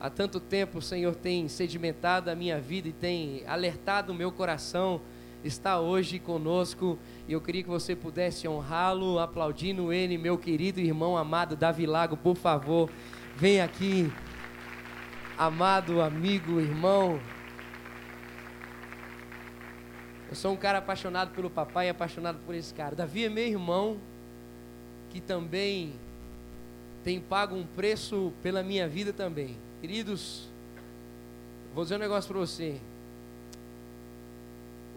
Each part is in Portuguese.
há tanto tempo o Senhor tem sedimentado a minha vida e tem alertado o meu coração, está hoje conosco e eu queria que você pudesse honrá-lo, aplaudindo ele, meu querido irmão amado Davi Lago, por favor, vem aqui, amado amigo, irmão. Eu sou um cara apaixonado pelo papai e apaixonado por esse cara. Davi é meu irmão, que também tem pago um preço pela minha vida também. Queridos, vou dizer um negócio para você.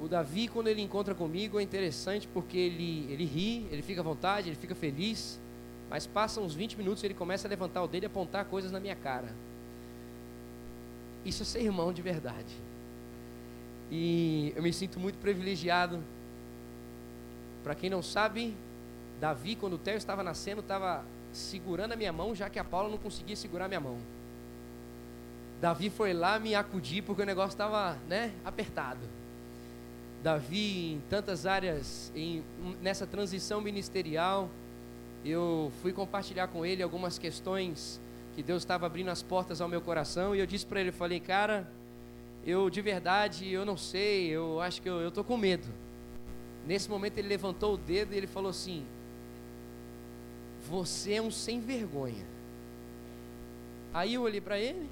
O Davi, quando ele encontra comigo, é interessante porque ele, ele ri, ele fica à vontade, ele fica feliz, mas passam uns 20 minutos e ele começa a levantar o dedo e apontar coisas na minha cara. Isso é ser irmão de verdade. E eu me sinto muito privilegiado. Para quem não sabe, Davi, quando o Theo estava nascendo, estava segurando a minha mão, já que a Paula não conseguia segurar a minha mão. Davi foi lá me acudir porque o negócio estava né, apertado. Davi, em tantas áreas, em, nessa transição ministerial, eu fui compartilhar com ele algumas questões que Deus estava abrindo as portas ao meu coração e eu disse para ele, eu falei, cara, eu de verdade, eu não sei, eu acho que eu estou com medo. Nesse momento ele levantou o dedo e ele falou assim: Você é um sem vergonha. Aí eu olhei para ele,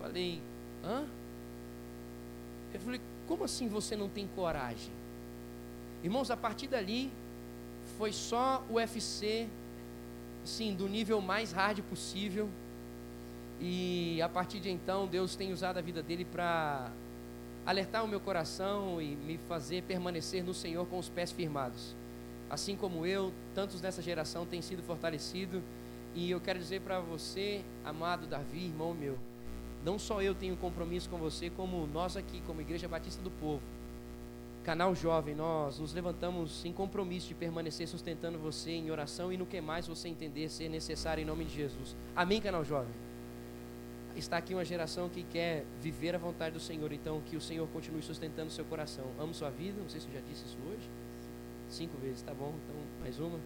falei: Hã? Eu falei: Como assim você não tem coragem? Irmãos, a partir dali foi só o UFC, sim, do nível mais hard possível. E a partir de então, Deus tem usado a vida dele para alertar o meu coração e me fazer permanecer no Senhor com os pés firmados. Assim como eu, tantos nessa geração têm sido fortalecidos. E eu quero dizer para você, amado Davi, irmão meu, não só eu tenho compromisso com você, como nós aqui, como Igreja Batista do Povo, canal jovem, nós nos levantamos em compromisso de permanecer sustentando você em oração e no que mais você entender ser necessário em nome de Jesus. Amém, canal jovem? está aqui uma geração que quer viver a vontade do Senhor, então que o Senhor continue sustentando seu coração. Amo sua vida, não sei se eu já disse isso hoje. Cinco vezes, tá bom? Então, mais uma.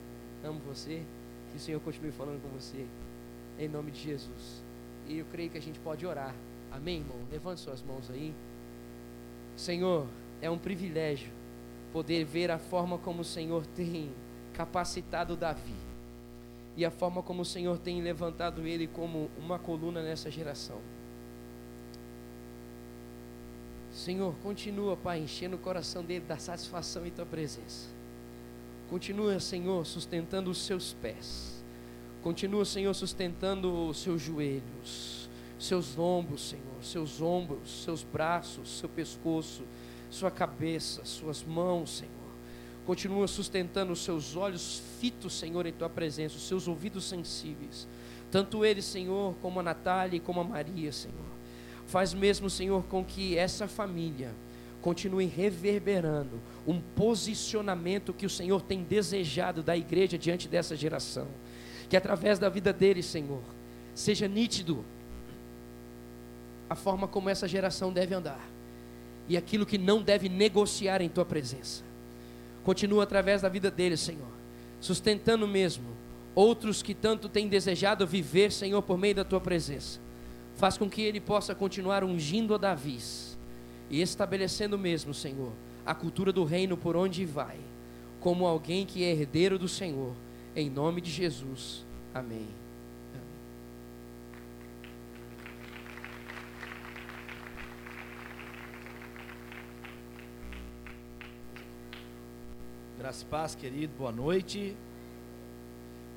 Amo você, que o Senhor continue falando com você, em nome de Jesus. E eu creio que a gente pode orar. Amém, irmão? Levante suas mãos aí. Senhor, é um privilégio poder ver a forma como o Senhor tem capacitado Davi e a forma como o Senhor tem levantado ele como uma coluna nessa geração. Senhor, continua, Pai, enchendo o coração dele da satisfação em tua presença. Continua, Senhor, sustentando os seus pés. Continua, Senhor, sustentando os seus joelhos, seus ombros, Senhor, seus ombros, seus braços, seu pescoço, sua cabeça, suas mãos, Senhor. Continua sustentando os seus olhos fitos, Senhor, em tua presença, os seus ouvidos sensíveis. Tanto ele, Senhor, como a Natália e como a Maria, Senhor. Faz mesmo, Senhor, com que essa família continue reverberando um posicionamento que o Senhor tem desejado da igreja diante dessa geração. Que através da vida deles, Senhor, seja nítido a forma como essa geração deve andar e aquilo que não deve negociar em tua presença. Continua através da vida deles, Senhor, sustentando mesmo outros que tanto têm desejado viver, Senhor, por meio da tua presença. Faz com que ele possa continuar ungindo a Davi e estabelecendo mesmo, Senhor, a cultura do reino por onde vai, como alguém que é herdeiro do Senhor, em nome de Jesus. Amém. Graça e paz, querido, boa noite.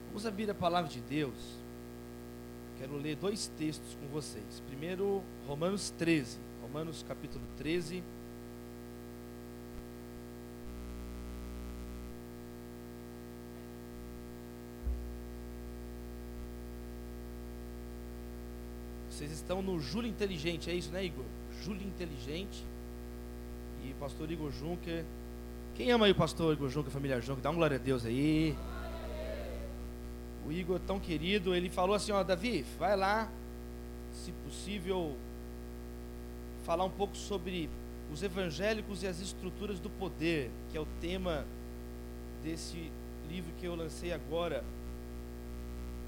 Vamos abrir a palavra de Deus. Quero ler dois textos com vocês. Primeiro, Romanos 13. Romanos capítulo 13. Vocês estão no Júlio Inteligente, é isso, né, Igor? Júlio Inteligente. E pastor Igor Juncker quem ama aí o pastor Igor Junca, família Junca? Dá um glória a Deus aí. O Igor, tão querido, ele falou assim: Ó, Davi, vai lá, se possível, falar um pouco sobre os evangélicos e as estruturas do poder, que é o tema desse livro que eu lancei agora,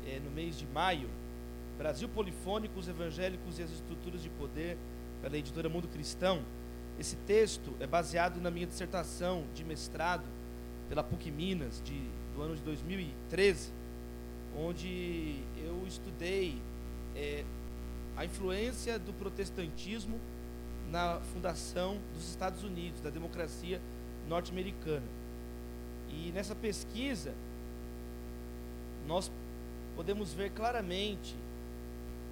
é, no mês de maio. Brasil Polifônico, os Evangélicos e as Estruturas de Poder, pela editora Mundo Cristão. Esse texto é baseado na minha dissertação de mestrado pela PUC Minas, de, do ano de 2013, onde eu estudei é, a influência do protestantismo na fundação dos Estados Unidos, da democracia norte-americana. E nessa pesquisa, nós podemos ver claramente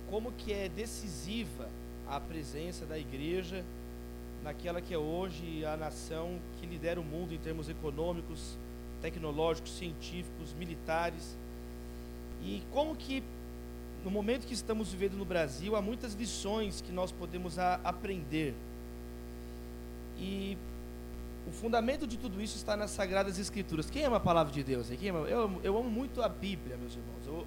como que é decisiva a presença da igreja naquela que é hoje a nação que lidera o mundo em termos econômicos, tecnológicos, científicos, militares. E como que no momento que estamos vivendo no Brasil, há muitas lições que nós podemos aprender. E o fundamento de tudo isso está nas Sagradas Escrituras. Quem ama a palavra de Deus? Quem ama? Eu, eu amo muito a Bíblia, meus irmãos. Eu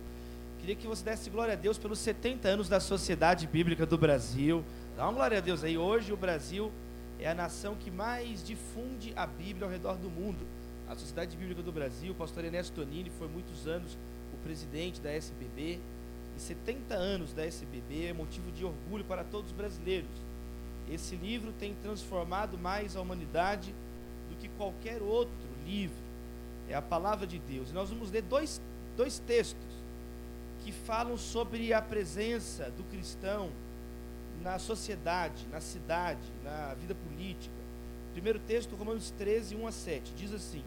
queria que você desse glória a Deus pelos 70 anos da Sociedade Bíblica do Brasil. Dá uma glória a Deus aí. Hoje o Brasil é a nação que mais difunde a Bíblia ao redor do mundo. A Sociedade Bíblica do Brasil, o pastor Ernesto Tonini foi muitos anos o presidente da SBB. 70 anos da SBB é motivo de orgulho para todos os brasileiros. Esse livro tem transformado mais a humanidade do que qualquer outro livro. É a palavra de Deus. E nós vamos ler dois, dois textos que falam sobre a presença do cristão na sociedade, na cidade, na vida política. Primeiro texto, Romanos 13, 1 a 7, diz assim: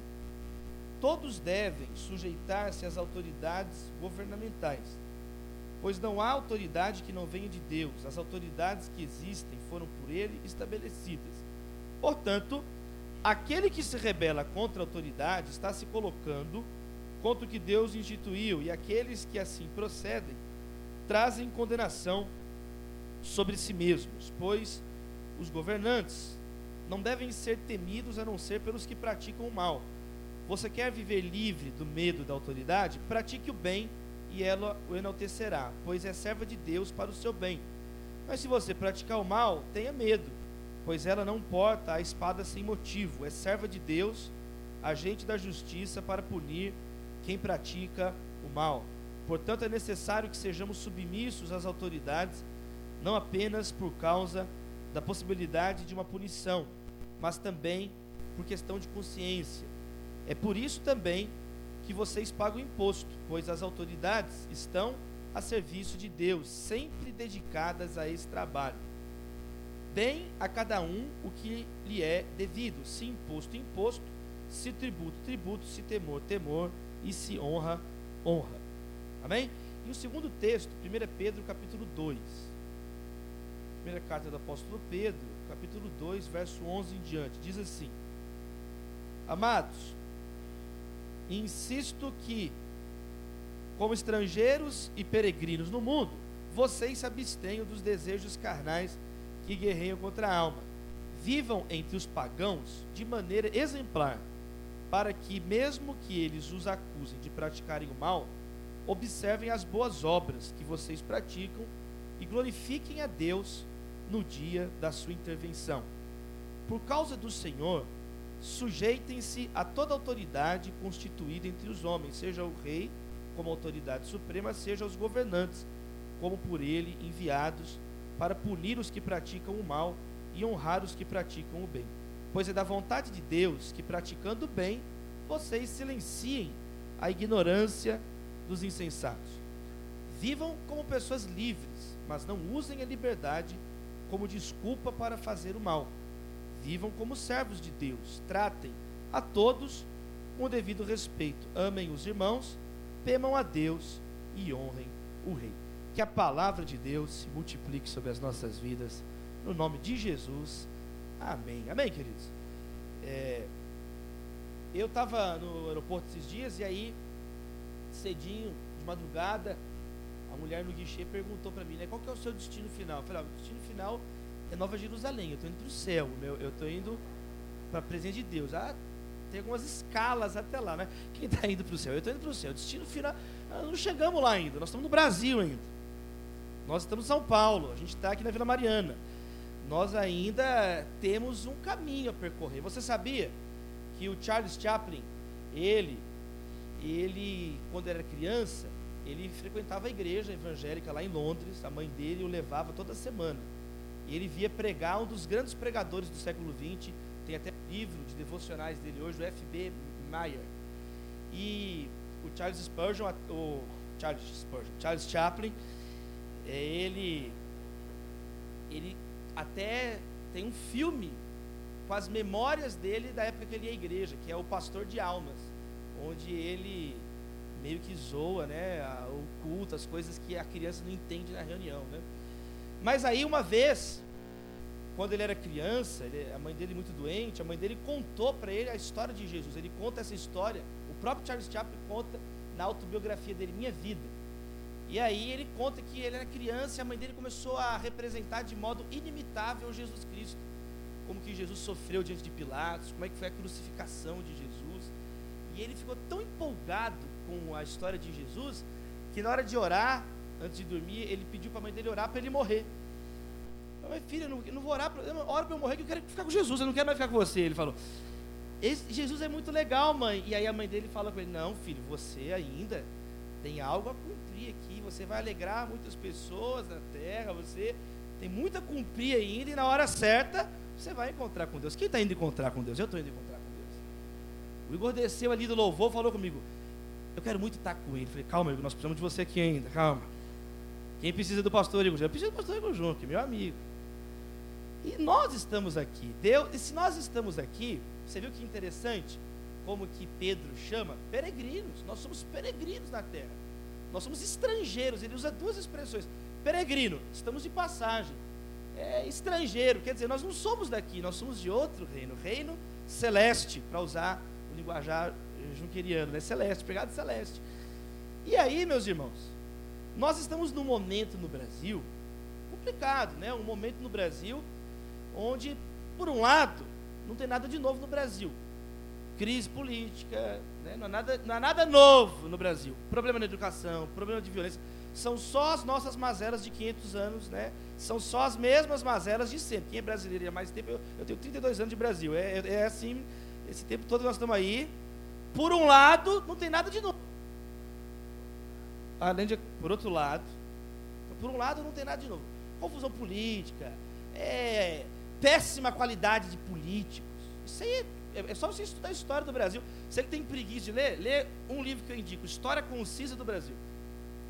Todos devem sujeitar-se às autoridades governamentais pois não há autoridade que não venha de Deus. As autoridades que existem foram por ele estabelecidas. Portanto, aquele que se rebela contra a autoridade está se colocando contra o que Deus instituiu, e aqueles que assim procedem trazem condenação sobre si mesmos, pois os governantes não devem ser temidos a não ser pelos que praticam o mal. Você quer viver livre do medo da autoridade? Pratique o bem e ela o enaltecerá, pois é serva de Deus para o seu bem. Mas se você praticar o mal, tenha medo, pois ela não porta a espada sem motivo, é serva de Deus, agente da justiça para punir quem pratica o mal. Portanto, é necessário que sejamos submissos às autoridades, não apenas por causa da possibilidade de uma punição, mas também por questão de consciência. É por isso também que vocês pagam imposto, pois as autoridades estão a serviço de Deus, sempre dedicadas a esse trabalho. Deem a cada um o que lhe é devido, se imposto, imposto, se tributo, tributo, se temor, temor, e se honra, honra. Amém? E o segundo texto, 1 Pedro capítulo 2. Primeira carta do apóstolo Pedro, capítulo 2, verso 11 em diante, diz assim: Amados, insisto que, como estrangeiros e peregrinos no mundo, vocês se abstenham dos desejos carnais que guerreiam contra a alma. Vivam entre os pagãos de maneira exemplar, para que, mesmo que eles os acusem de praticarem o mal, observem as boas obras que vocês praticam e glorifiquem a Deus no dia da sua intervenção. Por causa do Senhor, sujeitem-se a toda autoridade constituída entre os homens, seja o rei como autoridade suprema, seja os governantes, como por ele enviados para punir os que praticam o mal e honrar os que praticam o bem. Pois é da vontade de Deus que, praticando o bem, vocês silenciem a ignorância dos insensatos. Vivam como pessoas livres, mas não usem a liberdade como desculpa para fazer o mal Vivam como servos de Deus. Tratem a todos com o devido respeito. Amem os irmãos, temam a Deus e honrem o Rei. Que a palavra de Deus se multiplique sobre as nossas vidas. No nome de Jesus. Amém. Amém, queridos? É, eu estava no aeroporto esses dias e aí, cedinho, de madrugada, a mulher no guichê perguntou para mim, né, qual que é o seu destino final? Eu falei, ah, o destino final é Nova Jerusalém, eu estou indo para o céu, meu, eu estou indo para a presença de Deus. Ah, tem algumas escalas até lá, né? Quem está indo para o céu? Eu estou indo para o céu. O destino final, não chegamos lá ainda, nós estamos no Brasil ainda. Nós estamos em São Paulo, a gente está aqui na Vila Mariana. Nós ainda temos um caminho a percorrer. Você sabia que o Charles Chaplin, ele, ele, quando era criança, ele frequentava a igreja evangélica lá em Londres, a mãe dele o levava toda semana. E ele via pregar um dos grandes pregadores do século XX, tem até livro de devocionais dele hoje, o F.B. Meyer. E o Charles Spurgeon, o Charles Spurgeon, Charles Chaplin, é, ele, ele até tem um filme com as memórias dele da época que ele ia à igreja, que é o Pastor de Almas, onde ele meio que zoa, né, o culto, as coisas que a criança não entende na reunião, né? Mas aí uma vez, quando ele era criança, ele, a mãe dele muito doente, a mãe dele contou para ele a história de Jesus. Ele conta essa história, o próprio Charles Chaplin conta na autobiografia dele, Minha Vida. E aí ele conta que ele era criança e a mãe dele começou a representar de modo inimitável Jesus Cristo. Como que Jesus sofreu diante de Pilatos, como é que foi a crucificação de Jesus. E ele ficou tão empolgado com a história de Jesus que na hora de orar, antes de dormir, ele pediu para a mãe dele orar para ele morrer. Mas filho, eu não, vou orar, eu oro para eu morrer que eu quero ficar com Jesus, eu não quero mais ficar com você. Ele falou, Jesus é muito legal, mãe. E aí a mãe dele fala com ele, não filho, você ainda tem algo a cumprir aqui, você vai alegrar muitas pessoas na terra, você tem muito a cumprir ainda, e na hora certa, você vai encontrar com Deus. Quem está indo encontrar com Deus? Eu estou indo encontrar com Deus. O Igor desceu ali do louvor, falou comigo, eu quero muito estar com ele. Falei, calma, Igor, nós precisamos de você aqui ainda, calma. Quem precisa do pastor Igor? Eu preciso do pastor Igor Junque, meu amigo. E nós estamos aqui. Deus, e se nós estamos aqui, você viu que interessante? Como que Pedro chama? Peregrinos. Nós somos peregrinos na terra. Nós somos estrangeiros. Ele usa duas expressões. Peregrino, estamos de passagem. É, estrangeiro, quer dizer, nós não somos daqui, nós somos de outro reino, reino celeste, para usar o linguajar junqueriano, né? Celeste, pegado celeste. E aí, meus irmãos, nós estamos num momento no Brasil complicado, né? Um momento no Brasil onde, por um lado, não tem nada de novo no Brasil. Crise política, né? não, há nada, não há nada novo no Brasil. Problema na educação, problema de violência. São só as nossas mazelas de 500 anos, né? São só as mesmas mazelas de sempre. Quem é brasileiro há mais tempo, eu, eu tenho 32 anos de Brasil. É, é, é assim, esse tempo todo nós estamos aí. Por um lado, não tem nada de novo. Além de, por outro lado, por um lado não tem nada de novo. Confusão política, é, péssima qualidade de políticos. Isso aí é, é, só você estudar a história do Brasil. Você que tem preguiça de ler, lê um livro que eu indico, História Concisa do Brasil,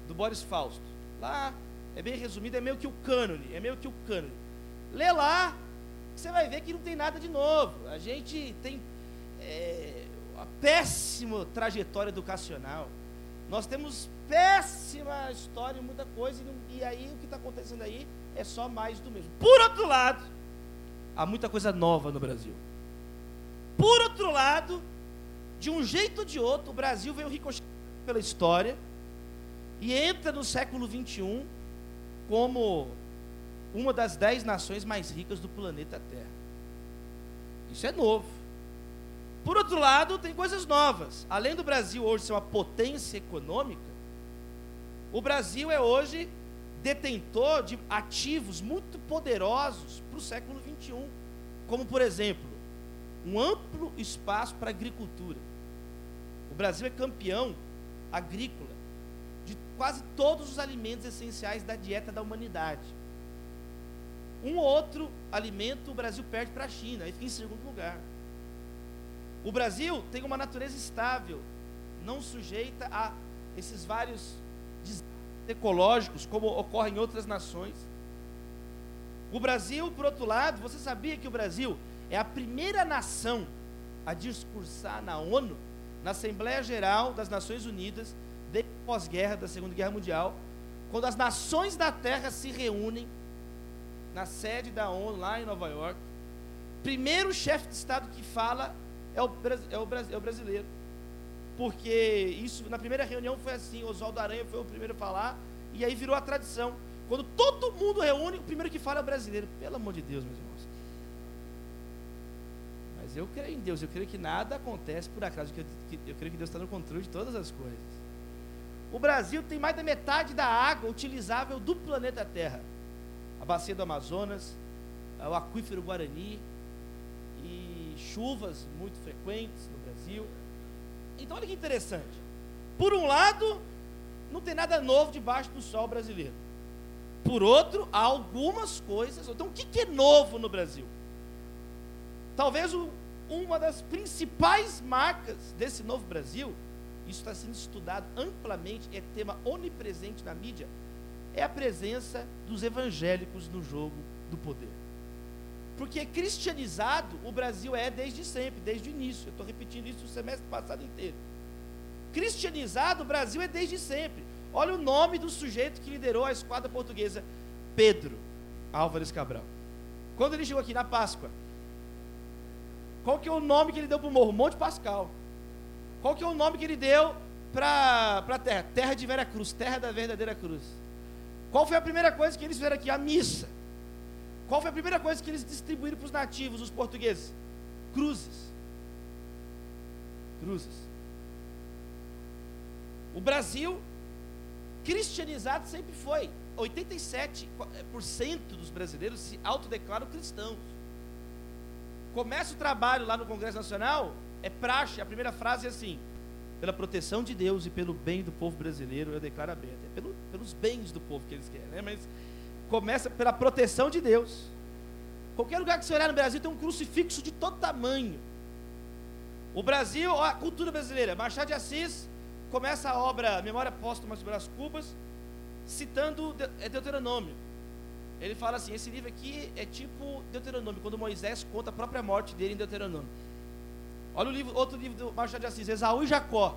do Boris Fausto. Lá é bem resumido, é meio que o cânone, é meio que o cânone. Lê lá, você vai ver que não tem nada de novo. A gente tem é, uma péssima trajetória educacional. Nós temos péssima história e muita coisa, e, e aí o que está acontecendo aí é só mais do mesmo. Por outro lado, há muita coisa nova no Brasil. Por outro lado, de um jeito ou de outro, o Brasil veio ricochetear pela história e entra no século 21 como uma das dez nações mais ricas do planeta Terra. Isso é novo. Por outro lado, tem coisas novas. Além do Brasil hoje ser uma potência econômica, o Brasil é hoje detentor de ativos muito poderosos para o século XXI, como, por exemplo, um amplo espaço para agricultura. O Brasil é campeão agrícola de quase todos os alimentos essenciais da dieta da humanidade. Um outro alimento o Brasil perde para a China, e fica em segundo lugar. O Brasil tem uma natureza estável, não sujeita a esses vários ecológicos, como ocorre em outras nações. O Brasil, por outro lado, você sabia que o Brasil é a primeira nação a discursar na ONU, na Assembleia Geral das Nações Unidas, desde pós-guerra da Segunda Guerra Mundial, quando as nações da Terra se reúnem na sede da ONU, lá em Nova York. Primeiro chefe de Estado que fala é o, é o, é o brasileiro porque isso na primeira reunião foi assim, Oswaldo Aranha foi o primeiro a falar, e aí virou a tradição. Quando todo mundo reúne, o primeiro que fala é brasileiro. Pelo amor de Deus, meus irmãos. Mas eu creio em Deus, eu creio que nada acontece por acaso, eu, creio que Deus está no controle de todas as coisas. O Brasil tem mais da metade da água utilizável do planeta Terra. A bacia do Amazonas, o aquífero Guarani, e chuvas muito frequentes no Brasil. Então olha que interessante. Por um lado, não tem nada novo debaixo do sol brasileiro. Por outro, há algumas coisas. Então, o que é novo no Brasil? Talvez o, uma das principais marcas desse novo Brasil, isso está sendo estudado amplamente, é tema onipresente na mídia, é a presença dos evangélicos no jogo do poder. Porque cristianizado o Brasil é desde sempre, desde o início. Eu estou repetindo isso o semestre passado inteiro. Cristianizado o Brasil é desde sempre. Olha o nome do sujeito que liderou a esquadra portuguesa, Pedro Álvares Cabral. Quando ele chegou aqui na Páscoa, qual que é o nome que ele deu para o morro? Monte Pascal. Qual que é o nome que ele deu para a terra? Terra de Vera Cruz, terra da verdadeira cruz. Qual foi a primeira coisa que eles fizeram aqui? A missa. Qual foi a primeira coisa que eles distribuíram para os nativos, os portugueses? Cruzes. Cruzes. O Brasil, cristianizado sempre foi. 87% dos brasileiros se autodeclaram cristãos. Começa o trabalho lá no Congresso Nacional, é praxe, a primeira frase é assim: pela proteção de Deus e pelo bem do povo brasileiro, eu declaro aberto. É pelo, pelos bens do povo que eles querem, né? Mas começa pela proteção de Deus. Qualquer lugar que você olhar no Brasil tem um crucifixo de todo tamanho. O Brasil, a cultura brasileira, Machado de Assis começa a obra Memória Póstuma sobre as Cubas, citando é Deuteronômio. Ele fala assim: esse livro aqui é tipo Deuteronômio, quando Moisés conta a própria morte dele em Deuteronômio. Olha o livro, outro livro do Machado de Assis, Esaú e Jacó.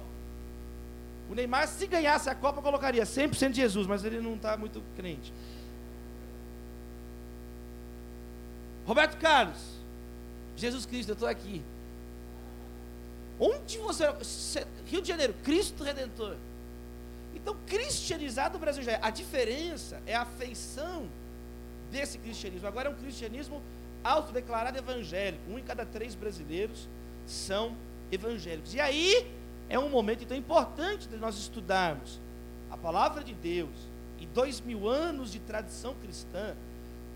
O Neymar, se ganhasse a Copa, colocaria 100% de Jesus, mas ele não está muito crente. Roberto Carlos, Jesus Cristo, eu estou aqui. Onde você. Rio de Janeiro, Cristo Redentor. Então, cristianizado o Brasil já é. A diferença é a feição desse cristianismo. Agora é um cristianismo autodeclarado evangélico. Um em cada três brasileiros são evangélicos. E aí é um momento então importante de nós estudarmos a palavra de Deus e dois mil anos de tradição cristã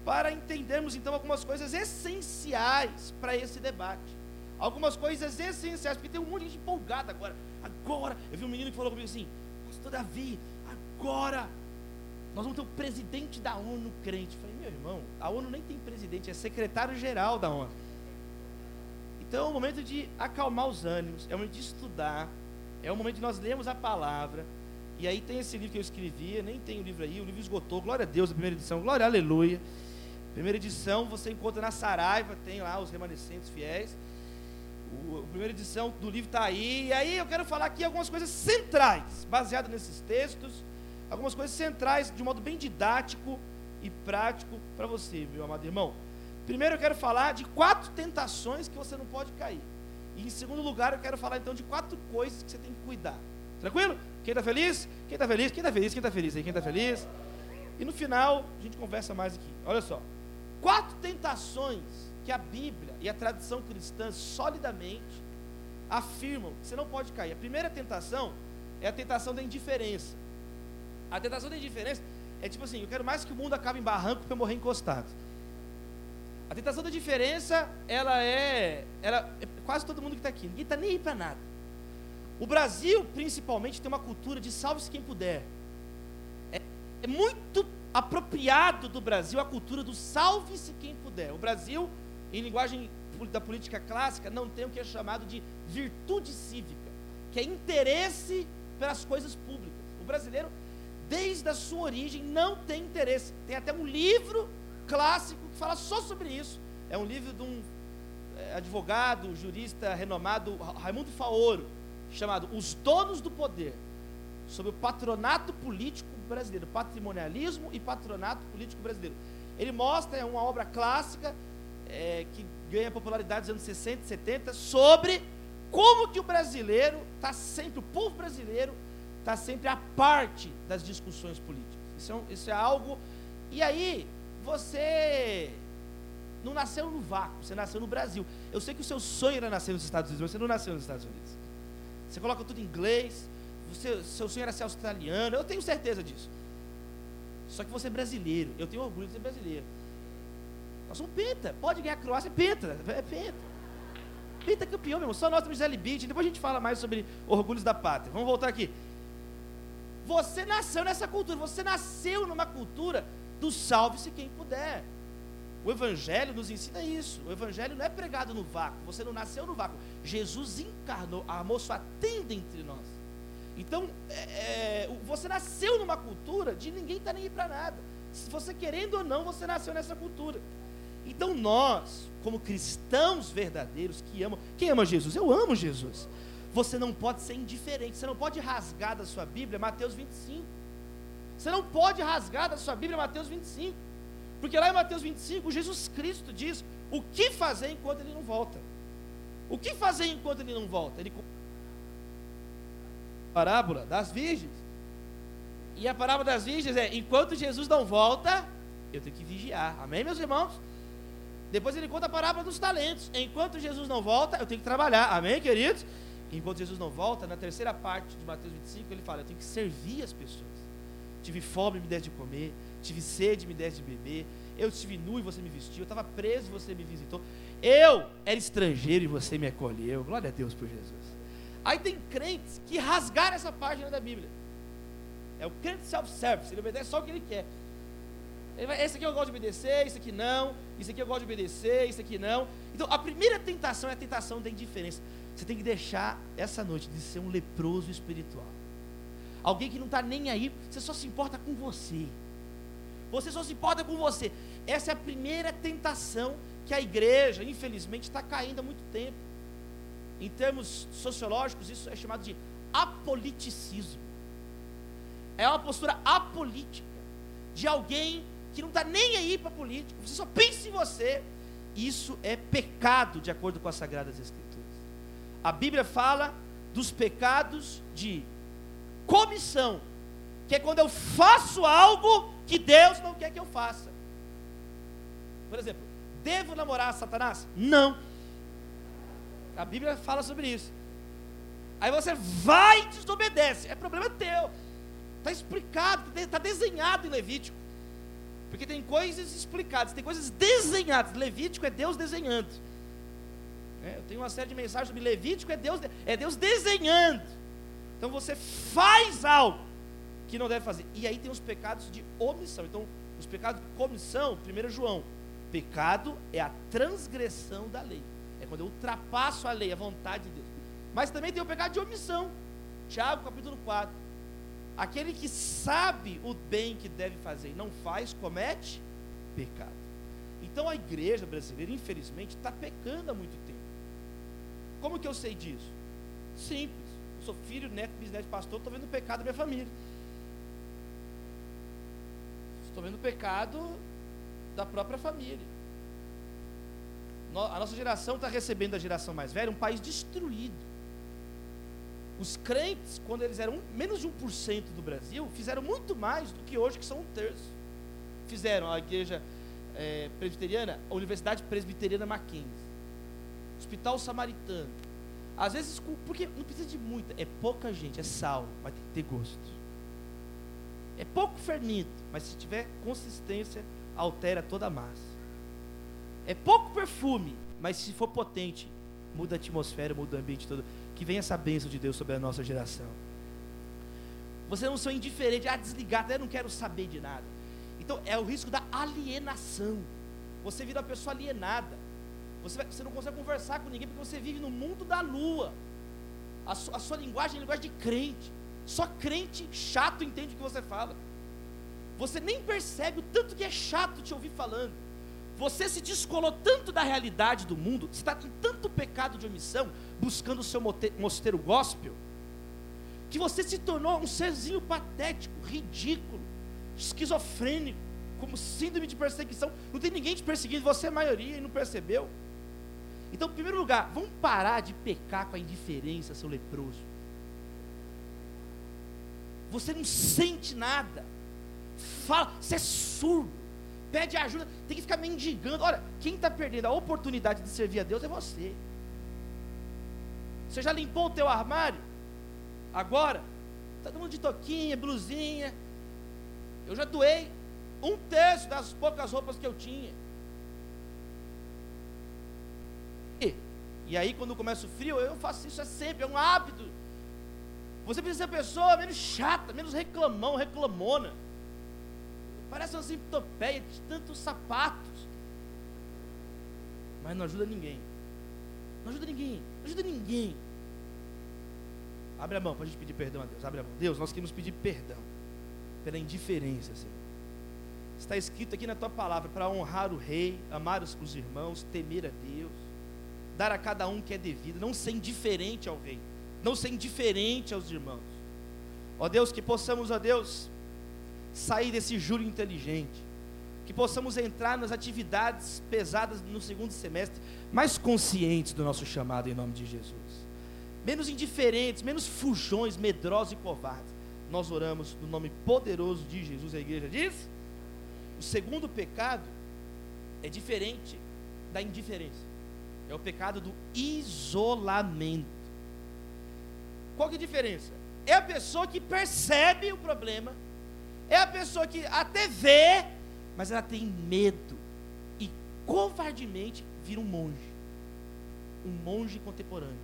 para entendermos então algumas coisas essenciais para esse debate. Algumas coisas essenciais, porque tem um monte de gente empolgada agora. Agora, eu vi um menino que falou comigo assim: Pastor Davi, agora nós vamos ter o presidente da ONU crente. Eu falei, meu irmão, a ONU nem tem presidente, é secretário-geral da ONU. Então é o momento de acalmar os ânimos, é o momento de estudar, é o momento de nós lermos a palavra. E aí tem esse livro que eu escrevi, nem tem o livro aí, o livro esgotou, glória a Deus, a primeira edição, glória, aleluia. Primeira edição você encontra na Saraiva, tem lá os remanescentes fiéis. A primeira edição do livro está aí. E aí eu quero falar aqui algumas coisas centrais, baseadas nesses textos algumas coisas centrais de um modo bem didático e prático para você, meu amado irmão. Primeiro eu quero falar de quatro tentações que você não pode cair. E em segundo lugar, eu quero falar então de quatro coisas que você tem que cuidar. Tranquilo? Quem está feliz? Quem está feliz? Quem está feliz? Quem está feliz aí? Quem está feliz? E no final, a gente conversa mais aqui. Olha só. Quatro tentações que a Bíblia e a tradição cristã solidamente afirmam que você não pode cair. A primeira tentação é a tentação da indiferença. A tentação da indiferença é tipo assim: eu quero mais que o mundo acabe em barranco para eu morrer encostado. A tentação da diferença, ela é, ela é quase todo mundo que está aqui. Ninguém está nem aí para nada. O Brasil, principalmente, tem uma cultura de salve-se quem puder. É, é muito apropriado do Brasil a cultura do salve-se quem puder. O Brasil, em linguagem da política clássica, não tem o que é chamado de virtude cívica, que é interesse pelas coisas públicas. O brasileiro desde a sua origem, não tem interesse. Tem até um livro clássico que fala só sobre isso. É um livro de um é, advogado, jurista renomado, Raimundo Faoro, chamado Os Donos do Poder, sobre o patronato político brasileiro, patrimonialismo e patronato político brasileiro. Ele mostra, é uma obra clássica, é, que ganha popularidade nos anos 60 e 70, sobre como que o brasileiro está sempre, o povo brasileiro está sempre à parte das discussões políticas. Isso é, isso é algo. E aí, você não nasceu no vácuo, você nasceu no Brasil. Eu sei que o seu sonho era nascer nos Estados Unidos, mas você não nasceu nos Estados Unidos. Você coloca tudo em inglês, você, seu sonho era ser australiano, eu tenho certeza disso. Só que você é brasileiro, eu tenho orgulho de ser brasileiro. Nós somos penta, pode ganhar Croácia, penta, é penta. Penta campeão, meu irmão, só nós temos Beach, depois a gente fala mais sobre orgulhos da pátria. Vamos voltar aqui. Você nasceu nessa cultura, você nasceu numa cultura do salve-se quem puder. O Evangelho nos ensina isso. O Evangelho não é pregado no vácuo. Você não nasceu no vácuo. Jesus encarnou, amou sua tenda entre nós. Então, é, é, você nasceu numa cultura de ninguém está nem aí para nada. Se você querendo ou não, você nasceu nessa cultura. Então nós, como cristãos verdadeiros que amam, quem ama Jesus? Eu amo Jesus. Você não pode ser indiferente, você não pode rasgar da sua Bíblia Mateus 25. Você não pode rasgar da sua Bíblia Mateus 25. Porque lá em Mateus 25, Jesus Cristo diz o que fazer enquanto ele não volta. O que fazer enquanto ele não volta? Ele parábola das virgens. E a parábola das virgens é: enquanto Jesus não volta, eu tenho que vigiar. Amém, meus irmãos? Depois ele conta a parábola dos talentos. Enquanto Jesus não volta, eu tenho que trabalhar. Amém, queridos? Enquanto Jesus não volta, na terceira parte de Mateus 25, ele fala: Eu tenho que servir as pessoas. Tive fome, me deste de comer. Tive sede, me deste de beber. Eu estive nu e você me vestiu. Eu estava preso e você me visitou. Eu era estrangeiro e você me acolheu. Glória a Deus por Jesus. Aí tem crentes que rasgaram essa página da Bíblia. É o crente self-service, ele obedece só o que ele quer. Ele vai, esse aqui eu gosto de obedecer, esse aqui não, isso aqui eu gosto de obedecer, isso aqui não. Então a primeira tentação é a tentação da indiferença. Você tem que deixar essa noite de ser um leproso espiritual. Alguém que não está nem aí, você só se importa com você. Você só se importa com você. Essa é a primeira tentação que a igreja, infelizmente, está caindo há muito tempo. Em termos sociológicos, isso é chamado de apoliticismo. É uma postura apolítica de alguém que não está nem aí para política. Você só pensa em você. Isso é pecado, de acordo com as Sagradas Escrituras. A Bíblia fala dos pecados de comissão, que é quando eu faço algo que Deus não quer que eu faça. Por exemplo, devo namorar Satanás? Não. A Bíblia fala sobre isso. Aí você vai e desobedece. É problema teu. Está explicado, está desenhado em Levítico. Porque tem coisas explicadas, tem coisas desenhadas. Levítico é Deus desenhando. É, eu tenho uma série de mensagens sobre Levítico, é Deus, é Deus desenhando. Então você faz algo que não deve fazer. E aí tem os pecados de omissão. Então, os pecados de comissão, 1 João, pecado é a transgressão da lei. É quando eu ultrapasso a lei, a vontade de Deus. Mas também tem o pecado de omissão. Tiago capítulo 4. Aquele que sabe o bem que deve fazer e não faz, comete pecado. Então a igreja brasileira, infelizmente, está pecando há muito tempo. Como que eu sei disso? Simples. Eu sou filho, neto, bisneto pastor, estou vendo o pecado da minha família. Estou vendo o pecado da própria família. A nossa geração está recebendo da geração mais velha um país destruído. Os crentes, quando eles eram menos de 1% do Brasil, fizeram muito mais do que hoje, que são um terço. Fizeram a igreja é, presbiteriana, a Universidade Presbiteriana Mackenzie, Hospital Samaritano. Às vezes, porque não precisa de muita, é pouca gente, é sal, mas tem que ter gosto. É pouco fermento, mas se tiver consistência, altera toda a massa. É pouco perfume, mas se for potente, muda a atmosfera, muda o ambiente todo. Que venha essa bênção de Deus sobre a nossa geração. Você não são indiferente, ah, desligado, eu não quero saber de nada. Então é o risco da alienação. Você vira uma pessoa alienada. Você, vai, você não consegue conversar com ninguém porque você vive no mundo da lua. A, su, a sua linguagem é linguagem de crente. Só crente chato entende o que você fala. Você nem percebe o tanto que é chato te ouvir falando. Você se descolou tanto da realidade do mundo, você está com tanto pecado de omissão, buscando o seu mosteiro gospel, que você se tornou um serzinho patético, ridículo, esquizofrênico, como síndrome de perseguição. Não tem ninguém te perseguindo, você é a maioria e não percebeu. Então, em primeiro lugar, vamos parar de pecar com a indiferença, seu leproso. Você não sente nada. Fala, você é surdo pede ajuda, tem que ficar mendigando. Olha, quem está perdendo a oportunidade de servir a Deus é você. Você já limpou o teu armário? Agora? Está todo mundo de toquinha, blusinha. Eu já doei um terço das poucas roupas que eu tinha. E, aí, quando começa o frio, eu faço isso é sempre, é um hábito. Você precisa ser pessoa menos chata, menos reclamão, reclamona. Parece uma simptopeia de tantos sapatos. Mas não ajuda ninguém. Não ajuda ninguém. Não ajuda ninguém. Abre a mão para a gente pedir perdão a Deus. Abre a mão. Deus, nós queremos pedir perdão pela indiferença, Senhor. Está escrito aqui na tua palavra para honrar o rei, amar os irmãos, temer a Deus, dar a cada um que é devido, não ser indiferente ao rei, não ser indiferente aos irmãos. Ó Deus, que possamos, ó Deus, sair desse júri inteligente, que possamos entrar nas atividades pesadas no segundo semestre, mais conscientes do nosso chamado em nome de Jesus, menos indiferentes, menos fujões, medrosos e covardes. Nós oramos no nome poderoso de Jesus, a igreja diz. O segundo pecado é diferente da indiferença. É o pecado do isolamento. Qual que é a diferença? É a pessoa que percebe o problema, é a pessoa que até vê, mas ela tem medo e covardemente vira um monge. Um monge contemporâneo.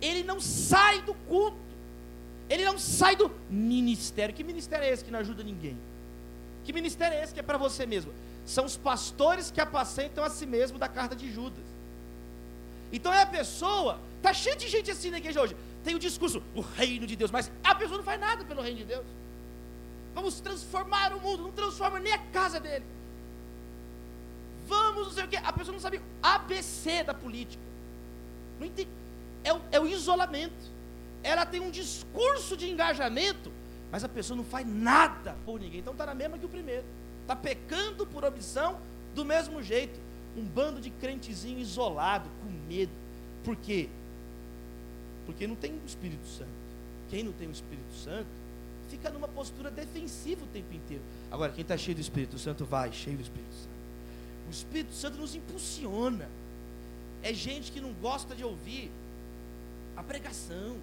Ele não sai do culto. Ele não sai do ministério. Que ministério é esse que não ajuda ninguém? Que ministério é esse que é para você mesmo? São os pastores que apacentam a si mesmo da carta de Judas. Então é a pessoa, tá cheio de gente assim na igreja hoje. Tem o discurso, o reino de Deus, mas a pessoa não faz nada pelo reino de Deus. Vamos transformar o mundo, não transforma nem a casa dele. Vamos, não sei o que. A pessoa não sabe ABC da política. Não entende. É o, é o isolamento. Ela tem um discurso de engajamento, mas a pessoa não faz nada por ninguém. Então está na mesma que o primeiro. Está pecando por omissão do mesmo jeito. Um bando de crentezinho isolado, com medo. Por quê? Porque não tem o Espírito Santo. Quem não tem o Espírito Santo, fica numa postura defensiva o tempo inteiro. Agora, quem está cheio do Espírito Santo, vai cheio do Espírito Santo. O Espírito Santo nos impulsiona. É gente que não gosta de ouvir a pregação.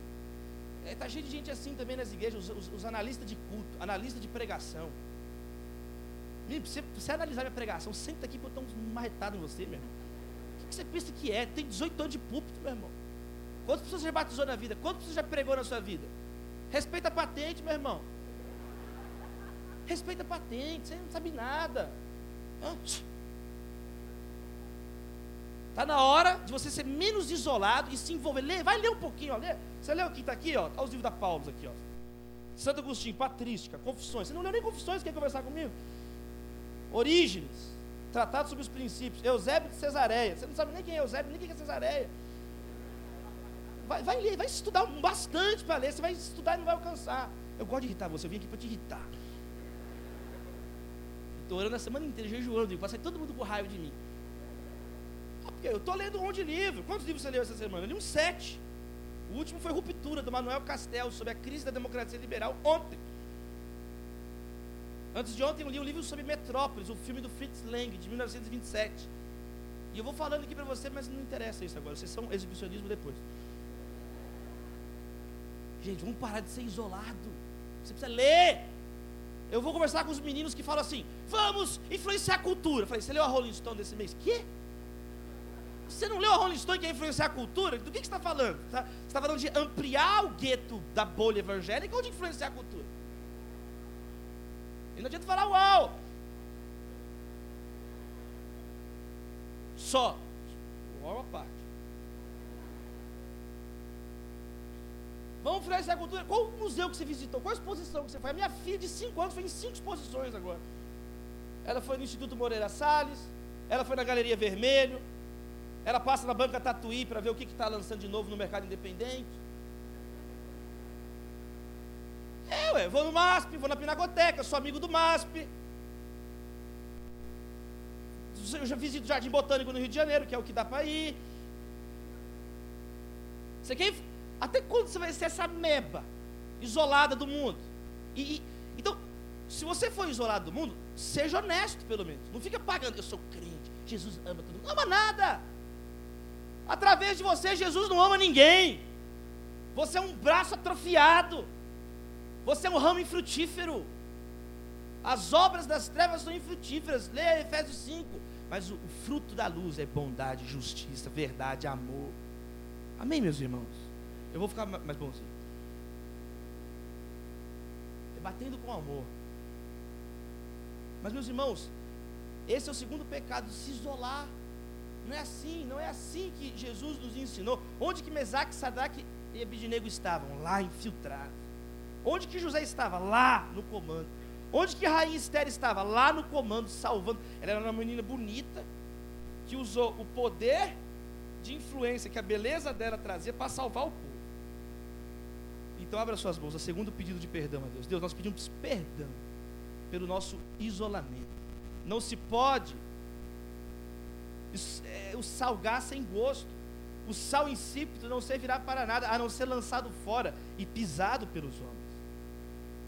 Está é, tá cheio de gente assim também nas igrejas, os, os, os analistas de culto, analistas de pregação. Você, você analisar minha pregação, senta aqui para eu um marretado em você, meu irmão. O que você pensa que é? Tem 18 anos de púlpito, meu irmão. Quantas pessoas já batizou na vida? Quantas pessoas já pregou na sua vida? Respeita a patente, meu irmão. Respeita a patente, você não sabe nada. Está na hora de você ser menos isolado e se envolver. Lê, vai ler um pouquinho, ó, lê. Você leu aqui, está aqui, ó. Olha os livros da Paulo aqui, ó. Santo Agostinho, Patrística, Confissões. Você não leu nem Confissões, quer conversar comigo? Orígenes, Tratado sobre os princípios. Eusébio de Cesareia. Você não sabe nem quem é Eusébio, nem quem é Cesareia. Vai, vai ler, vai estudar bastante para ler. Você vai estudar e não vai alcançar. Eu gosto de irritar você, eu vim aqui para te irritar. Estou orando a semana inteira, jejuando, sair todo mundo com raiva de mim. Eu estou lendo um monte de livro. Quantos livros você leu essa semana? Eu li uns sete. O último foi Ruptura, do Manuel Castel, sobre a crise da democracia liberal, ontem. Antes de ontem eu li um livro sobre Metrópolis, o filme do Fritz Lang, de 1927. E eu vou falando aqui para você, mas não interessa isso agora. Vocês são exibicionismo depois. Gente, vamos parar de ser isolado. Você precisa ler. Eu vou conversar com os meninos que falam assim: vamos influenciar a cultura. Eu falei, você leu a Rolling Stone desse mês? Que? Você não leu a Rolling Stone que é influenciar a cultura? Do que, que você está falando? Você está falando de ampliar o gueto da bolha evangélica ou de influenciar a cultura? E não adianta falar uau. Só. Uau é a parte. Vamos influenciar a cultura. Qual museu que você visitou? Qual exposição que você foi? A minha filha de 5 anos foi em 5 exposições agora. Ela foi no Instituto Moreira Salles, ela foi na Galeria Vermelho, ela passa na banca Tatuí para ver o que está lançando de novo no mercado independente. É, ué, vou no MASP, vou na Pinacoteca, sou amigo do MASP. Eu já visito o Jardim Botânico no Rio de Janeiro, que é o que dá para ir. Você quer? Até quando você vai ser essa meba isolada do mundo? E, e, então, se você for isolado do mundo, seja honesto pelo menos. Não fica pagando. Eu sou crente, Jesus ama todo mundo. Não ama nada. Através de você, Jesus não ama ninguém. Você é um braço atrofiado. Você é um ramo infrutífero. As obras das trevas são infrutíferas. Leia Efésios 5. Mas o, o fruto da luz é bondade, justiça, verdade, amor. Amém, meus irmãos? Eu vou ficar mais bonzinho. é batendo com amor. Mas, meus irmãos, esse é o segundo pecado, se isolar. Não é assim, não é assim que Jesus nos ensinou. Onde que Mesaque, Sadraque e Abidinego estavam? Lá infiltrados. Onde que José estava? Lá no comando. Onde que rainha Esther estava? Lá no comando, salvando. Ela era uma menina bonita, que usou o poder de influência que a beleza dela trazia para salvar o povo. Então abra suas mãos, o segundo pedido de perdão a Deus. Deus, nós pedimos perdão pelo nosso isolamento. Não se pode é, o salgar sem gosto. O sal insípido não servirá para nada, a não ser lançado fora e pisado pelos homens.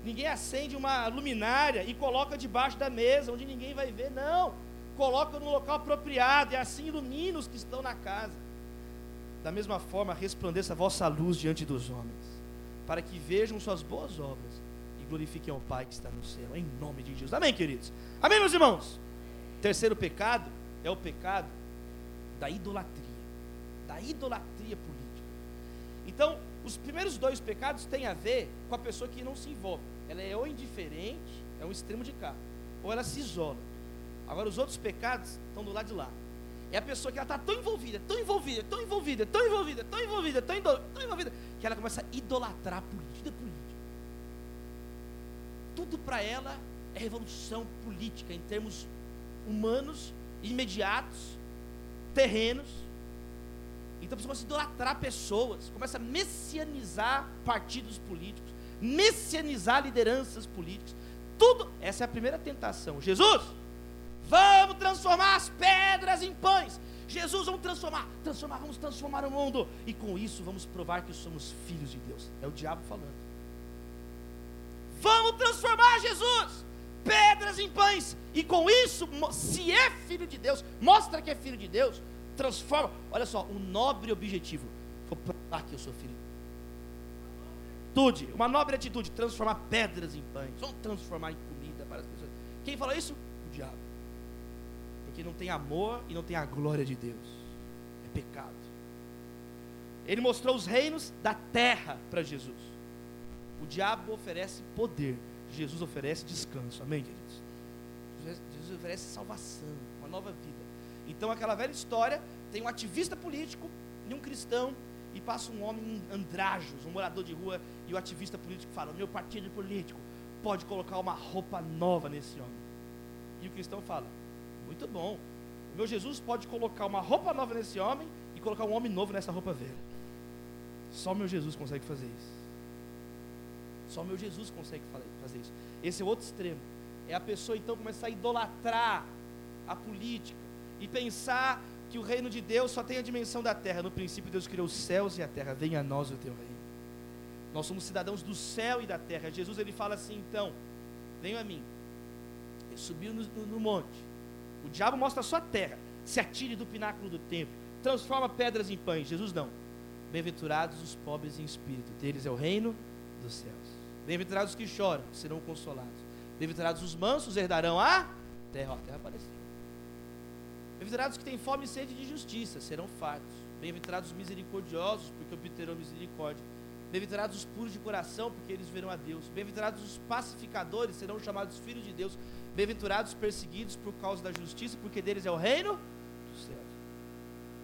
Ninguém acende uma luminária e coloca debaixo da mesa, onde ninguém vai ver, não. Coloca no local apropriado e assim ilumina os que estão na casa. Da mesma forma, resplandeça a vossa luz diante dos homens, para que vejam suas boas obras e glorifiquem ao Pai que está no céu, em nome de Jesus. Amém, queridos? Amém, meus irmãos? Terceiro pecado é o pecado da idolatria, da idolatria política. Então, os primeiros dois pecados têm a ver com a pessoa que não se envolve. Ela é ou indiferente, é um extremo de cá, ou ela se isola. Agora, os outros pecados estão do lado de lá. É a pessoa que ela está tão envolvida, tão envolvida, tão envolvida, tão envolvida, tão envolvida, tão, tão envolvida, que ela começa a idolatrar a política. política. Tudo para ela é revolução política em termos humanos, imediatos, terrenos. Então você começa a idolatrar pessoas, começa a messianizar partidos políticos, messianizar lideranças políticas. Tudo, essa é a primeira tentação. Jesus, vamos transformar as pedras em pães. Jesus, vamos transformar, transformar, vamos transformar o mundo. E com isso vamos provar que somos filhos de Deus. É o diabo falando. Vamos transformar Jesus pedras em pães. E com isso, se é filho de Deus, mostra que é filho de Deus, transforma. Olha só, um nobre objetivo. Vou provar que eu sou filho. Atitude, uma nobre atitude, transformar pedras em pães. Vamos transformar em comida para as pessoas. Quem falou isso? O diabo. Porque não tem amor e não tem a glória de Deus. É pecado. Ele mostrou os reinos da terra para Jesus. O diabo oferece poder Jesus oferece descanso. Amém, queridos? Jesus oferece salvação, uma nova vida. Então, aquela velha história: tem um ativista político e um cristão, e passa um homem andrajos, um morador de rua, e o ativista político fala: Meu partido político pode colocar uma roupa nova nesse homem. E o cristão fala: Muito bom. Meu Jesus pode colocar uma roupa nova nesse homem e colocar um homem novo nessa roupa velha. Só meu Jesus consegue fazer isso. Só meu Jesus consegue fazer isso. Esse é o outro extremo. É a pessoa então começar a idolatrar a política e pensar que o reino de Deus só tem a dimensão da terra. No princípio, Deus criou os céus e a terra. Venha a nós o teu reino. Nós somos cidadãos do céu e da terra. Jesus ele fala assim, então, venha a mim. Ele subiu no, no, no monte. O diabo mostra a terra. Se atire do pináculo do templo. Transforma pedras em pães. Jesus não. Bem-aventurados os pobres em espírito. Deles é o reino dos céus. Bem-aventurados os que choram, serão consolados. Bem-aventurados os mansos, herdarão a terra. A terra apareceu. Bem-aventurados que têm fome e sede de justiça, serão fartos. Bem-aventurados os misericordiosos, porque obterão misericórdia. Bem-aventurados os puros de coração, porque eles verão a Deus. Bem-aventurados os pacificadores, serão chamados filhos de Deus. Bem-aventurados os perseguidos por causa da justiça, porque deles é o reino dos céus.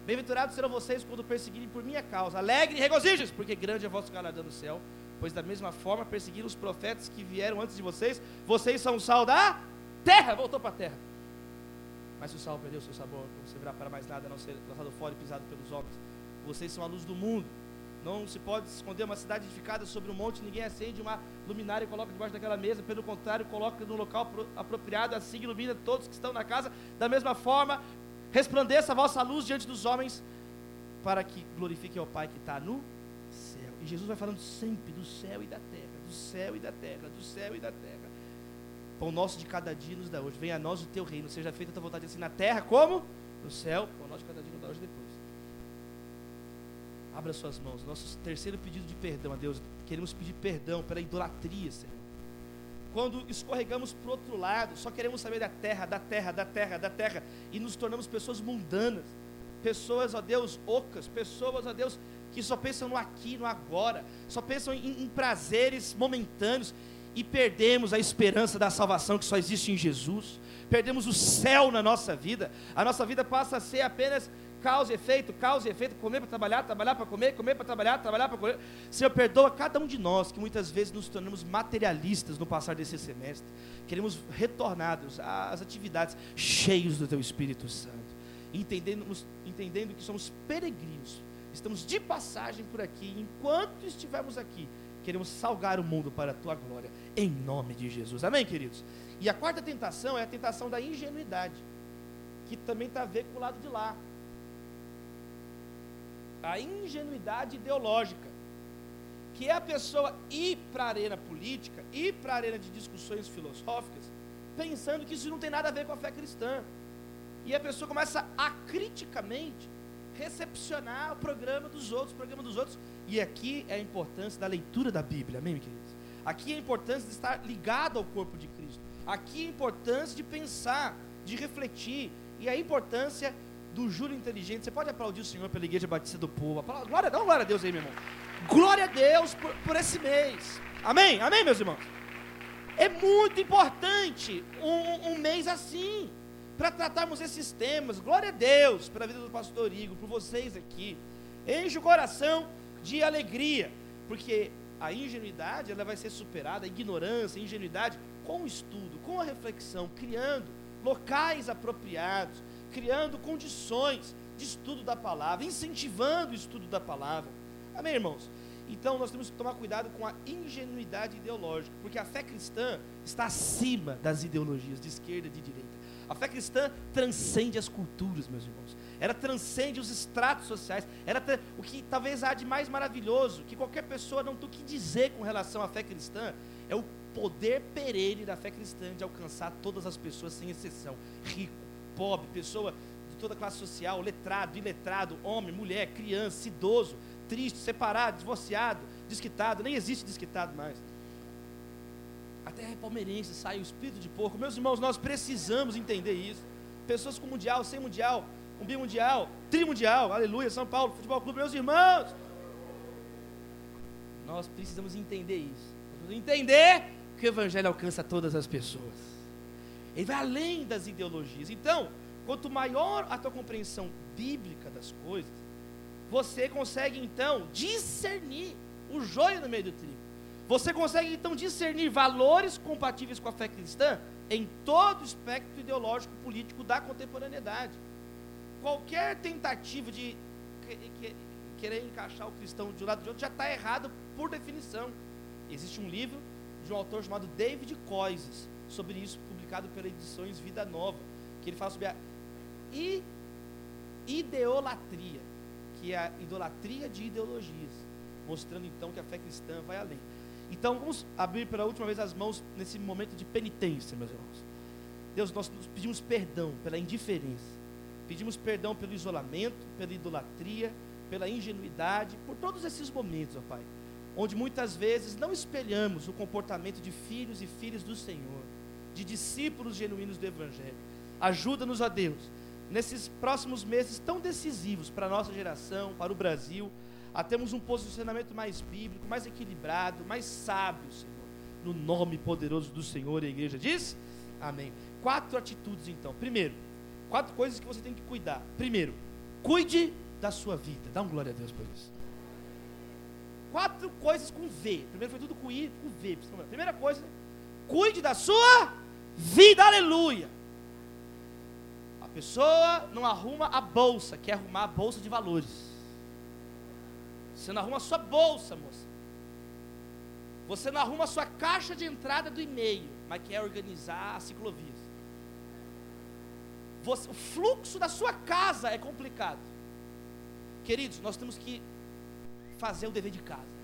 Bem-aventurados serão vocês quando perseguirem por minha causa. Alegre e regozijes, porque grande é vosso galardão no céu pois da mesma forma perseguiram os profetas que vieram antes de vocês. Vocês são o sal da terra, voltou para a terra. Mas se o sal perdeu seu sabor, não servirá para mais nada, não ser lançado fora e pisado pelos homens. Vocês são a luz do mundo. Não se pode esconder uma cidade edificada sobre um monte, ninguém acende uma luminária e coloca debaixo daquela mesa, pelo contrário, coloca no local apropriado, assim ilumina todos que estão na casa. Da mesma forma, resplandeça a vossa luz diante dos homens, para que glorifiquem ao Pai que está no e Jesus vai falando sempre do céu e da terra, do céu e da terra, do céu e da terra. Pão nosso de cada dia nos dá hoje. Venha a nós o teu reino, seja feita a tua vontade assim na terra como no céu. Pão nosso de cada dia nos dá hoje depois. Abra suas mãos. Nosso terceiro pedido de perdão a Deus. Queremos pedir perdão pela idolatria, Senhor. Quando escorregamos para o outro lado, só queremos saber da terra, da terra, da terra, da terra, e nos tornamos pessoas mundanas, pessoas, ó Deus, ocas, pessoas, ó Deus, que só pensam no aqui, no agora, só pensam em, em prazeres momentâneos e perdemos a esperança da salvação que só existe em Jesus, perdemos o céu na nossa vida, a nossa vida passa a ser apenas causa e efeito, causa e efeito, comer para trabalhar, trabalhar para comer, comer para trabalhar, trabalhar para comer. Senhor, perdoa cada um de nós que muitas vezes nos tornamos materialistas no passar desse semestre. Queremos retornados às atividades cheios do Teu Espírito Santo, entendendo, entendendo que somos peregrinos, estamos de passagem por aqui, enquanto estivermos aqui, queremos salgar o mundo para a Tua glória, em nome de Jesus. Amém, queridos? E a quarta tentação é a tentação da ingenuidade, que também está a ver com o lado de lá a ingenuidade ideológica, que é a pessoa ir para a arena política, ir para a arena de discussões filosóficas, pensando que isso não tem nada a ver com a fé cristã. E a pessoa começa a criticamente recepcionar o programa dos outros, o programa dos outros. E aqui é a importância da leitura da Bíblia, amém, queridos? Aqui é a importância de estar ligado ao corpo de Cristo. Aqui é a importância de pensar, de refletir. E a importância do Júlio Inteligente. Você pode aplaudir o Senhor pela Igreja Batista do Povo. Glória, dá glória a Deus aí, meu irmão. Glória a Deus por, por esse mês. Amém? Amém, meus irmãos? É muito importante um, um mês assim, para tratarmos esses temas. Glória a Deus pela vida do pastor Igor, por vocês aqui. Enche o coração de alegria, porque a ingenuidade ela vai ser superada, a ignorância, a ingenuidade, com o estudo, com a reflexão, criando locais apropriados, criando condições de estudo da palavra, incentivando o estudo da palavra. Amém, irmãos? Então nós temos que tomar cuidado com a ingenuidade ideológica, porque a fé cristã está acima das ideologias de esquerda e de direita. A fé cristã transcende as culturas, meus irmãos. Ela transcende os estratos sociais. Ela o que talvez há de mais maravilhoso, que qualquer pessoa não tem o que dizer com relação à fé cristã, é o poder perene da fé cristã de alcançar todas as pessoas sem exceção, rico, pobre, pessoa de toda classe social, letrado, iletrado, homem, mulher, criança, idoso, triste, separado, divorciado, desquitado, nem existe desquitado mais. Até palmeirense sai o espírito de porco. Meus irmãos, nós precisamos entender isso. Pessoas com mundial, sem mundial, um bimundial, trimundial, aleluia, São Paulo, futebol clube, meus irmãos. Nós precisamos entender isso. Precisamos entender que o evangelho alcança todas as pessoas. Ele vai além das ideologias. Então, quanto maior a tua compreensão bíblica das coisas, você consegue então discernir o joio no meio do trigo. Você consegue então discernir valores compatíveis com a fé cristã em todo o espectro ideológico político da contemporaneidade. Qualquer tentativa de querer encaixar o cristão de um lado de outro já está errado por definição. Existe um livro de um autor chamado David Coises sobre isso, publicado pela Edições Vida Nova, que ele fala sobre a ideolatria, que é a idolatria de ideologias, mostrando então que a fé cristã vai além. Então vamos abrir pela última vez as mãos nesse momento de penitência, meus irmãos. Deus, nós pedimos perdão pela indiferença, pedimos perdão pelo isolamento, pela idolatria, pela ingenuidade, por todos esses momentos, ó Pai, onde muitas vezes não espelhamos o comportamento de filhos e filhas do Senhor de discípulos genuínos do Evangelho. Ajuda-nos, a Deus, nesses próximos meses tão decisivos para a nossa geração, para o Brasil, a termos um posicionamento mais bíblico, mais equilibrado, mais sábio, Senhor. No nome poderoso do Senhor, a igreja diz: Amém. Quatro atitudes, então. Primeiro, quatro coisas que você tem que cuidar. Primeiro, cuide da sua vida. Dá um glória a Deus por isso. Quatro coisas com V. Primeiro foi tudo com I, com V. Primeira coisa, cuide da sua vida, aleluia. A pessoa não arruma a bolsa, quer arrumar a bolsa de valores. Você não arruma a sua bolsa, moça. Você não arruma a sua caixa de entrada do e-mail, mas quer organizar as ciclovias. Você, o fluxo da sua casa é complicado. Queridos, nós temos que fazer o dever de casa.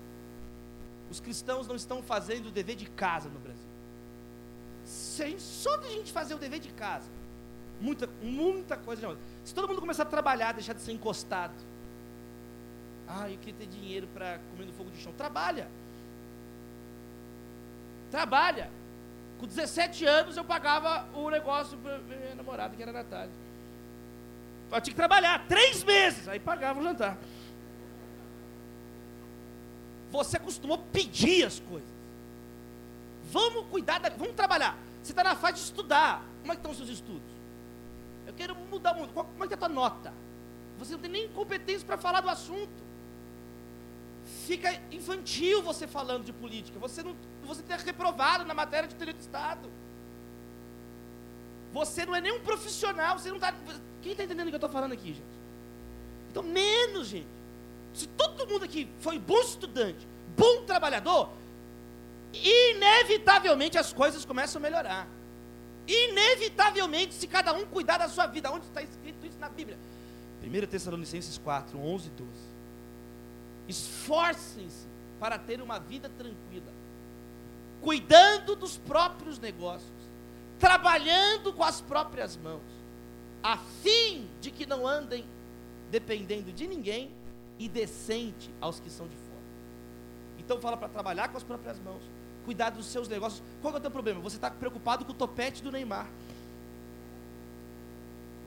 Os cristãos não estão fazendo o dever de casa no Brasil se a gente, só de gente fazer o dever de casa, muita, muita coisa. Se todo mundo começar a trabalhar, deixar de ser encostado. Ah, eu queria ter dinheiro para comer no fogo de chão. Trabalha. Trabalha. Com 17 anos eu pagava o negócio para minha namorada, que era a Natália. Eu tinha que trabalhar três meses, aí pagava o jantar. Você acostumou pedir as coisas. Vamos cuidar, da, vamos trabalhar. Você está na fase de estudar. Como é que estão os seus estudos? Eu quero mudar o mundo. Como é que está a tua nota? Você não tem nem competência para falar do assunto. Fica infantil você falando de política. Você não, você está reprovado na matéria de direito de Estado. Você não é nem um profissional. Você não está. Quem está entendendo o que eu estou falando aqui, gente? Então menos, gente. Se todo mundo aqui foi bom estudante, bom trabalhador, inevitavelmente as coisas começam a melhorar. Inevitavelmente, se cada um cuidar da sua vida, onde está escrito isso na Bíblia? 1 Tessalonicenses 4, 11 e 12. Esforcem-se para ter uma vida tranquila, cuidando dos próprios negócios, trabalhando com as próprias mãos, a fim de que não andem dependendo de ninguém e decente aos que são de fora. Então fala para trabalhar com as próprias mãos, cuidar dos seus negócios. Qual é o teu problema? Você está preocupado com o topete do Neymar.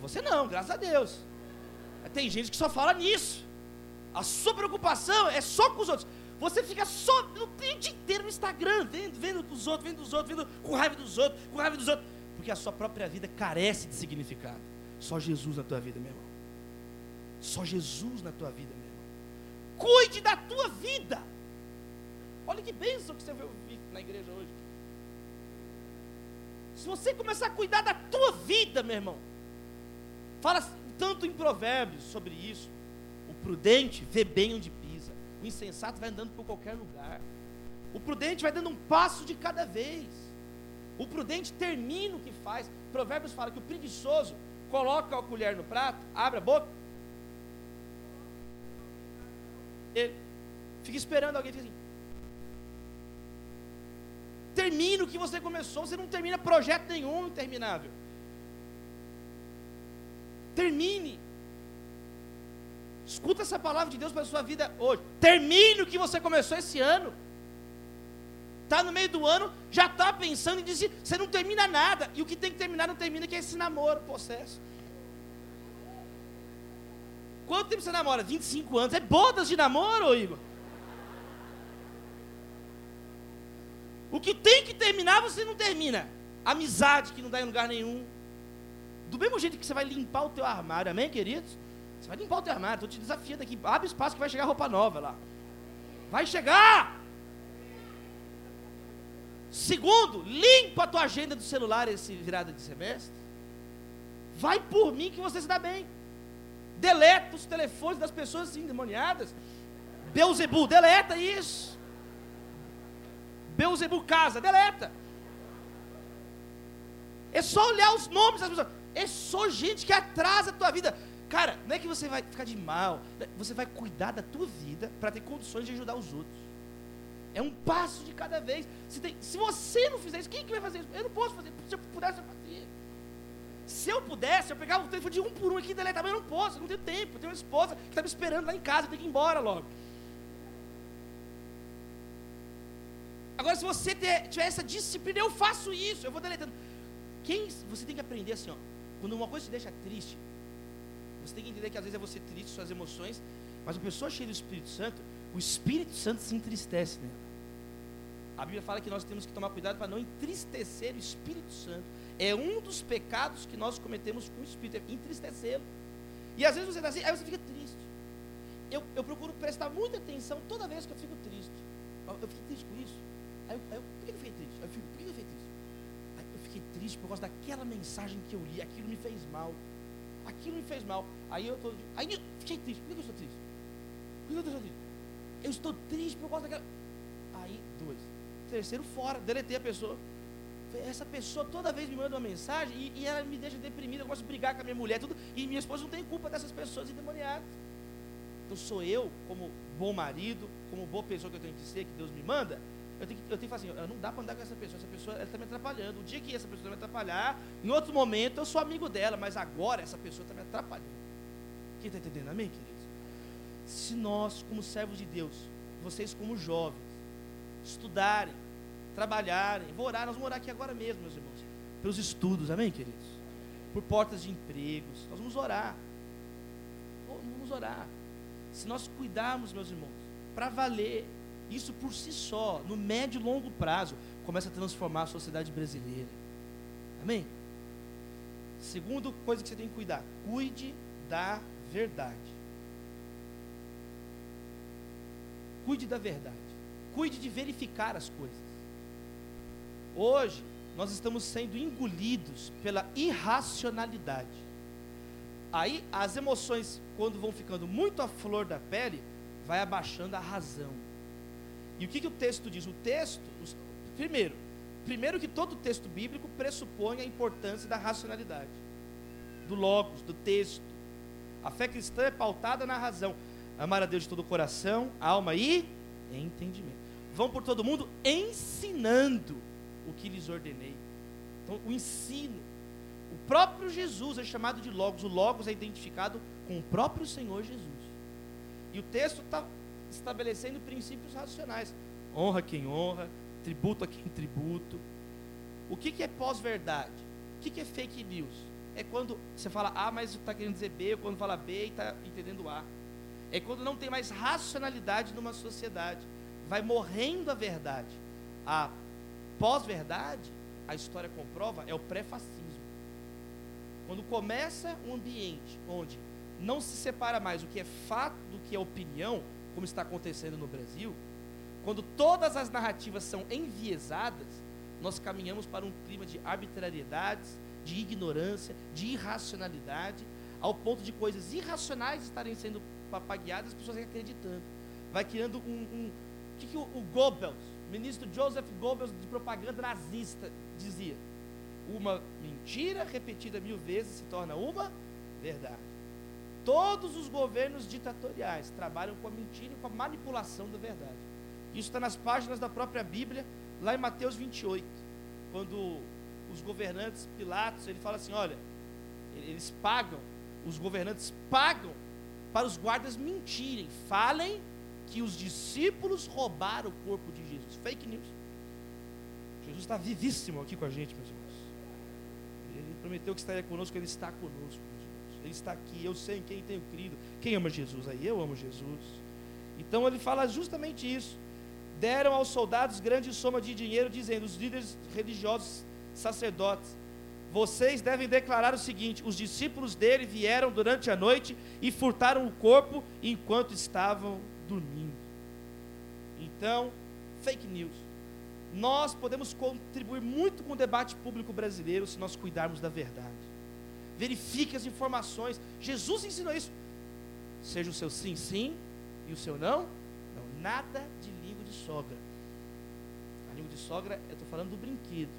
Você não, graças a Deus. Tem gente que só fala nisso. A sua preocupação é só com os outros. Você fica só o dia inteiro no Instagram, vendo, vendo os outros, vendo os outros, vendo com raiva dos outros, com raiva dos outros. Porque a sua própria vida carece de significado. Só Jesus na tua vida, meu irmão. Só Jesus na tua vida, meu irmão. Cuide da tua vida. Olha que bênção que você veio na igreja hoje. Se você começar a cuidar da tua vida, meu irmão, fala tanto em provérbios sobre isso. Prudente vê bem onde pisa. O insensato vai andando por qualquer lugar. O prudente vai dando um passo de cada vez. O prudente termina o que faz. Provérbios fala que o preguiçoso coloca a colher no prato, abre a boca. Ele fica esperando alguém fica assim. Termina o que você começou, você não termina projeto nenhum interminável. Termine. Escuta essa palavra de Deus para a sua vida hoje. Termine o que você começou esse ano. Está no meio do ano, já está pensando em dizer, você não termina nada. E o que tem que terminar não termina, que é esse namoro, processo. Quanto tempo você namora? 25 anos. É bodas de namoro, Igor? O que tem que terminar, você não termina. Amizade que não dá em lugar nenhum. Do mesmo jeito que você vai limpar o teu armário, amém, queridos? Você vai limpar o teu armário, estou te desafiando aqui. Abre espaço que vai chegar roupa nova lá. Vai chegar! Segundo, limpa a tua agenda do celular esse virada de semestre. Vai por mim que você se dá bem. Deleta os telefones das pessoas assim, demoniadas. Beuzebu, deleta isso. Beuzebu casa, deleta. É só olhar os nomes das pessoas. É só gente que atrasa a tua vida. Cara, não é que você vai ficar de mal, né? você vai cuidar da tua vida para ter condições de ajudar os outros. É um passo de cada vez. Se, tem, se você não fizer isso, quem que vai fazer isso? Eu não posso fazer. Se eu pudesse, eu fazia. Se eu pudesse, eu pegava o telefone de um por um aqui e deletava, mas eu não posso, eu não tenho tempo. Eu tenho uma esposa que está me esperando lá em casa, eu tenho que ir embora logo. Agora, se você ter, tiver essa disciplina, eu faço isso, eu vou deletando. Quem, você tem que aprender assim, ó. Quando uma coisa te deixa triste, você tem que entender que às vezes é você triste, suas emoções, mas uma pessoa cheia do Espírito Santo, o Espírito Santo se entristece nela. A Bíblia fala que nós temos que tomar cuidado para não entristecer o Espírito Santo. É um dos pecados que nós cometemos com o Espírito, é entristecê-lo. E às vezes você está assim, aí você fica triste. Eu, eu procuro prestar muita atenção toda vez que eu fico triste. Eu, eu fiquei triste com isso. Aí eu, aí eu, por que eu fiquei triste? Eu fico, por que eu fiquei triste? fiquei triste por causa daquela mensagem que eu li, aquilo me fez mal. Aquilo me fez mal. Aí eu tô, aí eu fiquei triste. Por que eu estou triste? Por que eu estou triste? Eu estou triste por causa daquela. Aí, dois. Terceiro, fora. Deletei a pessoa. Essa pessoa toda vez me manda uma mensagem e, e ela me deixa deprimida. Eu começo a brigar com a minha mulher, tudo. E minha esposa não tem culpa dessas pessoas endemoniadas. Então sou eu, como bom marido, como boa pessoa que eu tenho que ser, que Deus me manda, eu tenho, que, eu tenho que falar assim, não dá para andar com essa pessoa, essa pessoa está me atrapalhando. O dia que essa pessoa está me atrapalhar, em outro momento eu sou amigo dela, mas agora essa pessoa está me atrapalhando. Quem está entendendo? Amém, queridos? Se nós, como servos de Deus, vocês como jovens, estudarem, trabalharem, vou orar, nós vamos orar aqui agora mesmo, meus irmãos, pelos estudos, amém, queridos? Por portas de empregos, nós vamos orar. Vamos orar. Se nós cuidarmos, meus irmãos, para valer, isso por si só, no médio e longo prazo, começa a transformar a sociedade brasileira. Amém? Segundo coisa que você tem que cuidar, cuide da verdade. Cuide da verdade. Cuide de verificar as coisas. Hoje, nós estamos sendo engolidos pela irracionalidade. Aí, as emoções, quando vão ficando muito à flor da pele, vai abaixando a razão. E o que, que o texto diz? O texto, os, primeiro, primeiro que todo texto bíblico pressupõe a importância da racionalidade, do logos, do texto. A fé cristã é pautada na razão. Amar a Deus de todo o coração, alma e entendimento. Vão por todo mundo ensinando o que lhes ordenei. Então, o ensino. O próprio Jesus é chamado de Logos. O Logos é identificado com o próprio Senhor Jesus. E o texto está estabelecendo princípios racionais. Honra quem honra, tributo a quem tributo. O que, que é pós-verdade? O que, que é fake news? É quando você fala A, mas está querendo dizer B, ou quando fala B e está entendendo A. É quando não tem mais racionalidade numa sociedade. Vai morrendo a verdade. A pós-verdade, a história comprova, é o pré-fascismo. Quando começa um ambiente onde não se separa mais o que é fato do que é opinião, como está acontecendo no Brasil, quando todas as narrativas são enviesadas, nós caminhamos para um clima de arbitrariedades, de ignorância, de irracionalidade, ao ponto de coisas irracionais estarem sendo papagueadas, as pessoas acreditando. Vai criando um. um o que, que o, o Goebbels, ministro Joseph Goebbels de propaganda nazista, dizia? Uma mentira repetida mil vezes se torna uma verdade. Todos os governos ditatoriais trabalham com a mentira e com a manipulação da verdade. Isso está nas páginas da própria Bíblia, lá em Mateus 28, quando os governantes, Pilatos, ele fala assim: olha, eles pagam, os governantes pagam para os guardas mentirem, falem que os discípulos roubaram o corpo de Jesus. Fake news. Jesus está vivíssimo aqui com a gente, meus irmãos. Ele prometeu que estaria conosco, ele está conosco. Ele está aqui, eu sei em quem tenho crido. Quem ama Jesus? Aí eu amo Jesus. Então ele fala justamente isso. Deram aos soldados grande soma de dinheiro, dizendo: os líderes religiosos, sacerdotes, vocês devem declarar o seguinte: os discípulos dele vieram durante a noite e furtaram o corpo enquanto estavam dormindo. Então, fake news. Nós podemos contribuir muito com o debate público brasileiro se nós cuidarmos da verdade verifique as informações. Jesus ensinou isso. Seja o seu sim, sim, e o seu não, não. Nada de língua de sogra. A língua de sogra, eu estou falando do brinquedo.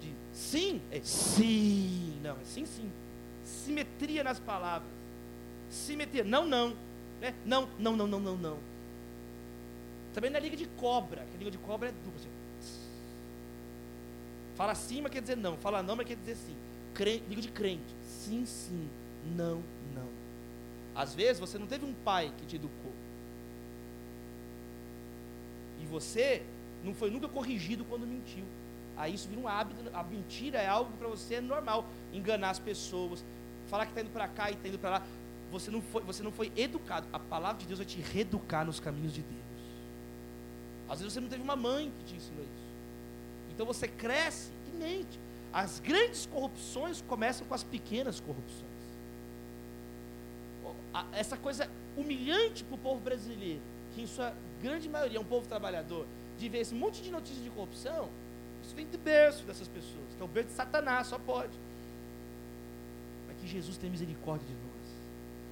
De sim, é sim, não, é sim, sim. Simetria nas palavras. Simetria, não, não. Né? Não, não, não, não, não, não. Também na língua de cobra, que a língua de cobra é dupla. Assim. Fala sim, mas quer dizer não. Fala não, mas quer dizer sim. Digo de crente. Sim, sim. Não, não. Às vezes você não teve um pai que te educou. E você não foi nunca corrigido quando mentiu. Aí isso vira um hábito. A mentira é algo para você é normal. Enganar as pessoas. Falar que está indo para cá e está indo para lá. Você não, foi, você não foi educado. A palavra de Deus vai te reeducar nos caminhos de Deus. Às vezes você não teve uma mãe que te ensinou isso. Então você cresce e mente. As grandes corrupções começam com as pequenas corrupções. Essa coisa humilhante para o povo brasileiro, que em sua grande maioria é um povo trabalhador, de ver esse monte de notícias de corrupção, isso vem do berço dessas pessoas, que é o berço de Satanás, só pode. Para que Jesus tenha misericórdia de nós.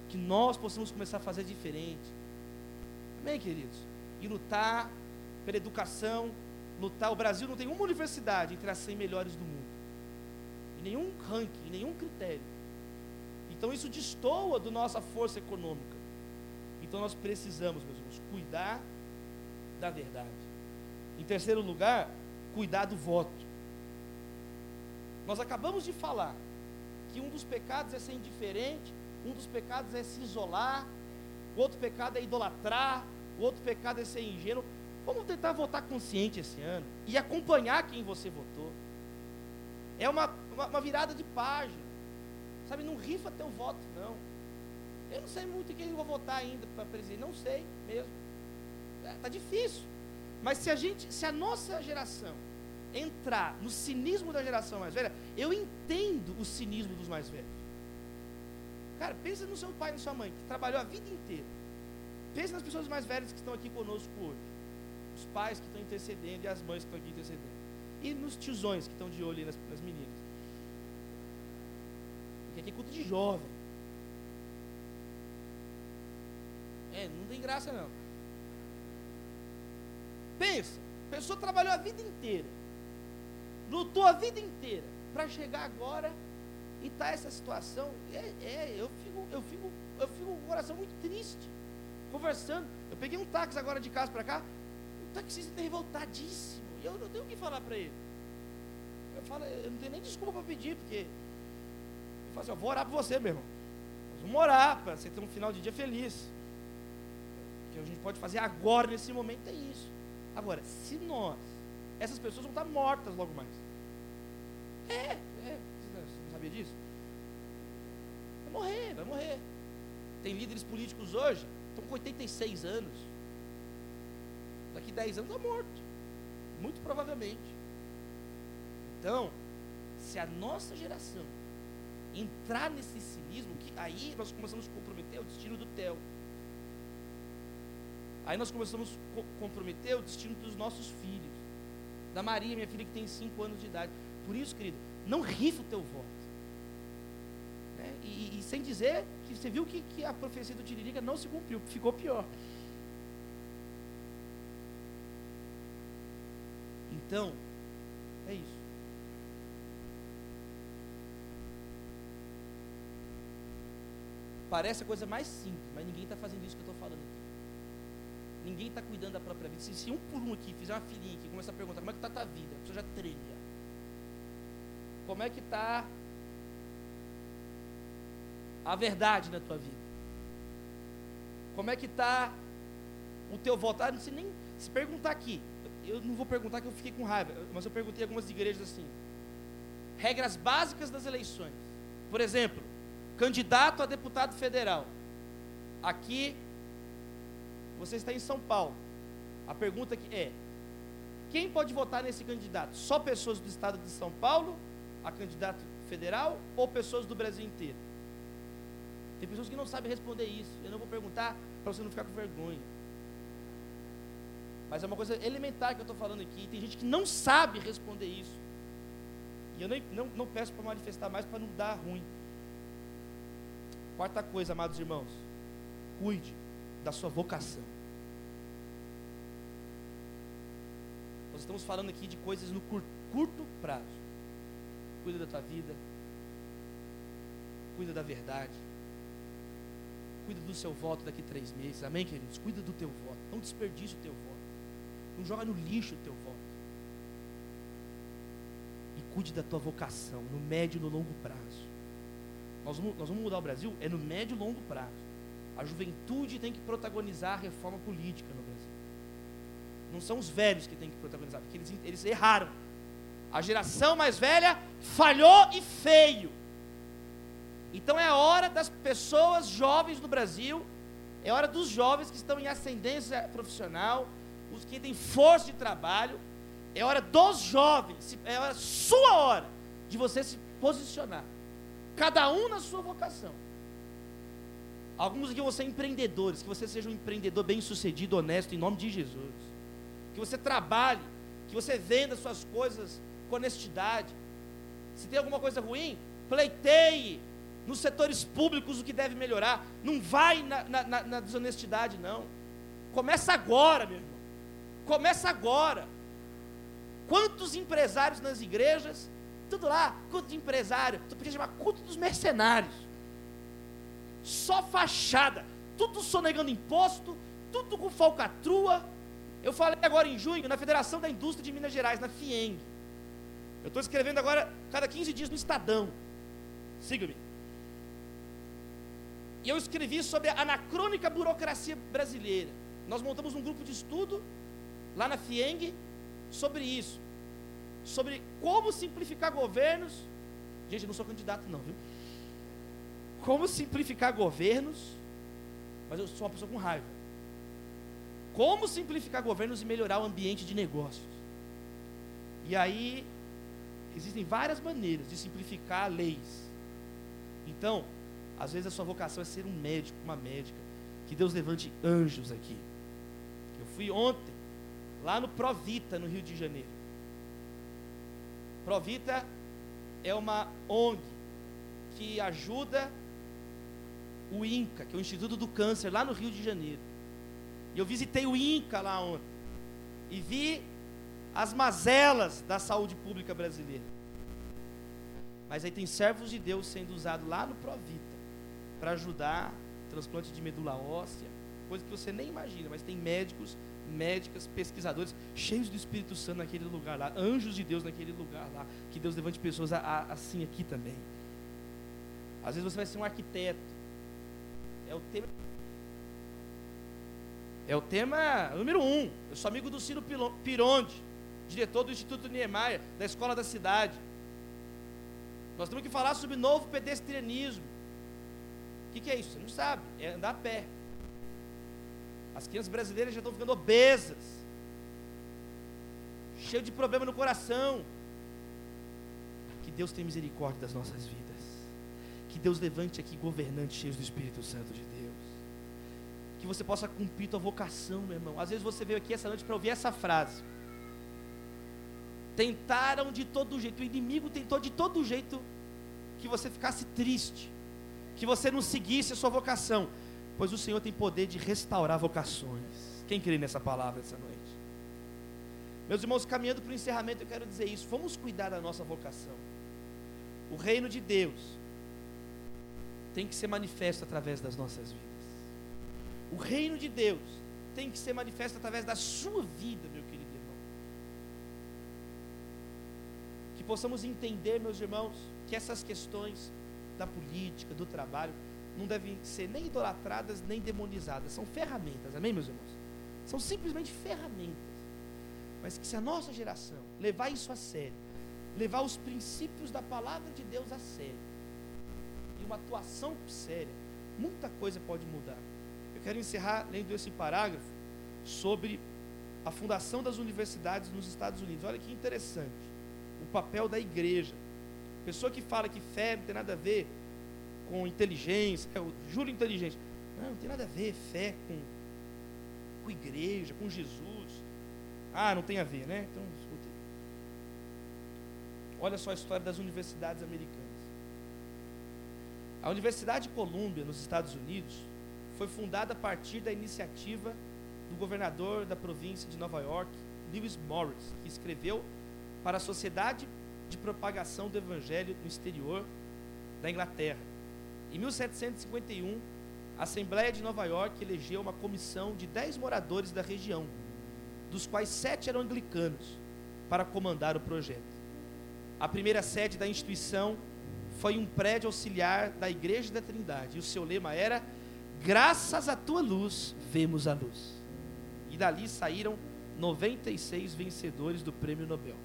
Que nós possamos começar a fazer diferente. Amém, queridos? E lutar pela educação, lutar. O Brasil não tem uma universidade entre as 100 melhores do mundo. Em nenhum ranking, em nenhum critério. Então isso destoa da nossa força econômica. Então nós precisamos, meus irmãos, cuidar da verdade. Em terceiro lugar, cuidar do voto. Nós acabamos de falar que um dos pecados é ser indiferente, um dos pecados é se isolar, o outro pecado é idolatrar, o outro pecado é ser ingênuo. Vamos tentar votar consciente esse ano e acompanhar quem você votou. É uma, uma, uma virada de página. Sabe, não rifa teu voto, não. Eu não sei muito quem eu vou votar ainda para presidente, não sei mesmo. Está é, difícil. Mas se a gente, se a nossa geração entrar no cinismo da geração mais velha, eu entendo o cinismo dos mais velhos. Cara, pensa no seu pai e na sua mãe, que trabalhou a vida inteira. Pensa nas pessoas mais velhas que estão aqui conosco hoje. Os pais que estão intercedendo e as mães que estão aqui intercedendo. E nos tiozões que estão de olho nas, nas meninas. Porque aqui é culto de jovem. É, não tem graça não. Pensa, a pessoa trabalhou a vida inteira, lutou a vida inteira para chegar agora e está essa situação. É, é, eu fico, eu fico, eu fico com o coração muito triste. Conversando, eu peguei um táxi agora de casa para cá, o taxista está revoltadíssimo. E eu não tenho o que falar para ele. Eu falo, eu não tenho nem desculpa para pedir, porque eu falo assim, eu vou orar por você, meu irmão. Nós vamos orar para você ter um final de dia feliz. O que a gente pode fazer agora, nesse momento, é isso. Agora, se nós, essas pessoas vão estar mortas logo mais. É, é, você não sabia disso? Vai morrer, vai morrer. Tem líderes políticos hoje, estão com 86 anos. Daqui 10 anos está morto. Muito provavelmente. Então, se a nossa geração entrar nesse cinismo, que aí nós começamos a comprometer o destino do Theo. Aí nós começamos a comprometer o destino dos nossos filhos. Da Maria, minha filha, que tem 5 anos de idade. Por isso, querido, não rifa o teu voto. Né? E, e, sem dizer que você viu que, que a profecia do Tiririca não se cumpriu, ficou pior. Então, é isso. Parece a coisa mais simples, mas ninguém está fazendo isso que eu estou falando aqui. Ninguém está cuidando da própria vida. Se, se, um por um aqui fizer uma filhinha aqui, começar a perguntar como é que está a tua vida, a pessoa já trilha. Como é que está a verdade na tua vida? Como é que está o teu voto? Ah, não sei nem se perguntar aqui. Eu não vou perguntar que eu fiquei com raiva, mas eu perguntei algumas igrejas assim. Regras básicas das eleições. Por exemplo, candidato a deputado federal. Aqui você está em São Paulo. A pergunta que é: quem pode votar nesse candidato? Só pessoas do estado de São Paulo, a candidato federal, ou pessoas do Brasil inteiro? Tem pessoas que não sabem responder isso. Eu não vou perguntar para você não ficar com vergonha. Mas é uma coisa elementar que eu estou falando aqui. Tem gente que não sabe responder isso. E eu nem, não, não peço para manifestar mais para não dar ruim. Quarta coisa, amados irmãos. Cuide da sua vocação. Nós estamos falando aqui de coisas no curto, curto prazo. Cuida da tua vida. Cuida da verdade. Cuida do seu voto daqui a três meses. Amém, queridos? Cuida do teu voto. Não desperdice o teu voto. Não joga no lixo o teu voto. E cuide da tua vocação, no médio e no longo prazo. Nós vamos, nós vamos mudar o Brasil? É no médio e longo prazo. A juventude tem que protagonizar a reforma política no Brasil. Não são os velhos que têm que protagonizar, porque eles, eles erraram. A geração mais velha falhou e feio. Então é hora das pessoas jovens no Brasil, é hora dos jovens que estão em ascendência profissional, os que têm força de trabalho, é hora dos jovens, é hora sua hora de você se posicionar. Cada um na sua vocação. Alguns aqui vão ser empreendedores, que você seja um empreendedor bem sucedido, honesto, em nome de Jesus. Que você trabalhe, que você venda suas coisas com honestidade. Se tem alguma coisa ruim, pleiteie nos setores públicos o que deve melhorar. Não vai na, na, na desonestidade, não. Começa agora, meu irmão. Começa agora. Quantos empresários nas igrejas, tudo lá, culto de empresário, tu podia chamar culto dos mercenários só fachada, tudo sonegando imposto, tudo com falcatrua. Eu falei agora em junho na Federação da Indústria de Minas Gerais, na FIENG. Eu estou escrevendo agora cada 15 dias no Estadão. Siga-me. E eu escrevi sobre a anacrônica burocracia brasileira. Nós montamos um grupo de estudo lá na FIENG sobre isso. Sobre como simplificar governos. Gente, eu não sou candidato, não, viu? como simplificar governos, mas eu sou uma pessoa com raiva. como simplificar governos e melhorar o ambiente de negócios. E aí, existem várias maneiras de simplificar leis. Então, às vezes a sua vocação é ser um médico, uma médica. Que Deus levante anjos aqui. Eu fui ontem, lá no Provita, no Rio de Janeiro. Provita é uma ONG que ajuda o INCA, que é o Instituto do Câncer, lá no Rio de Janeiro. E eu visitei o INCA lá ontem. E vi as mazelas da saúde pública brasileira. Mas aí tem servos de Deus sendo usados lá no Provita para ajudar transplante de medula óssea, coisa que você nem imagina, mas tem médicos, médicas, pesquisadores cheios do Espírito Santo naquele lugar lá, anjos de Deus naquele lugar lá, que Deus levante pessoas a, a, assim aqui também. Às vezes você vai ser um arquiteto. É o tema. É o tema número um. Eu sou amigo do Ciro Pironde, diretor do Instituto Niemeyer, da Escola da Cidade. Nós temos que falar sobre novo pedestrianismo. O que, que é isso? Você não sabe. É andar a pé. As crianças brasileiras já estão ficando obesas, cheio de problema no coração. Que Deus tenha misericórdia das nossas vidas. Que Deus levante aqui governantes cheios do Espírito Santo de Deus. Que você possa cumprir tua vocação, meu irmão. Às vezes você veio aqui essa noite para ouvir essa frase. Tentaram de todo jeito, o inimigo tentou de todo jeito que você ficasse triste, que você não seguisse a sua vocação, pois o Senhor tem poder de restaurar vocações. Quem crê nessa palavra essa noite? Meus irmãos, caminhando para o encerramento, eu quero dizer isso. Vamos cuidar da nossa vocação. O reino de Deus tem que ser manifesto através das nossas vidas. O reino de Deus tem que ser manifesto através da sua vida, meu querido irmão. Que possamos entender, meus irmãos, que essas questões da política, do trabalho, não devem ser nem idolatradas nem demonizadas. São ferramentas, amém, meus irmãos? São simplesmente ferramentas. Mas que se a nossa geração levar isso a sério, levar os princípios da palavra de Deus a sério, e uma atuação séria, muita coisa pode mudar. Eu quero encerrar lendo esse parágrafo sobre a fundação das universidades nos Estados Unidos. Olha que interessante. O papel da igreja. Pessoa que fala que fé não tem nada a ver com inteligência, é o juro inteligente. Não, não tem nada a ver fé com, com igreja, com Jesus. Ah, não tem a ver, né? Então, escute. Olha só a história das universidades americanas. A Universidade de Colômbia, nos Estados Unidos, foi fundada a partir da iniciativa do governador da província de Nova York, Lewis Morris, que escreveu para a Sociedade de Propagação do Evangelho no exterior da Inglaterra. Em 1751, a Assembleia de Nova York elegeu uma comissão de dez moradores da região, dos quais sete eram anglicanos, para comandar o projeto. A primeira sede da instituição foi um prédio auxiliar da Igreja da Trindade, e o seu lema era: Graças à tua luz, vemos a luz. E dali saíram 96 vencedores do prêmio Nobel.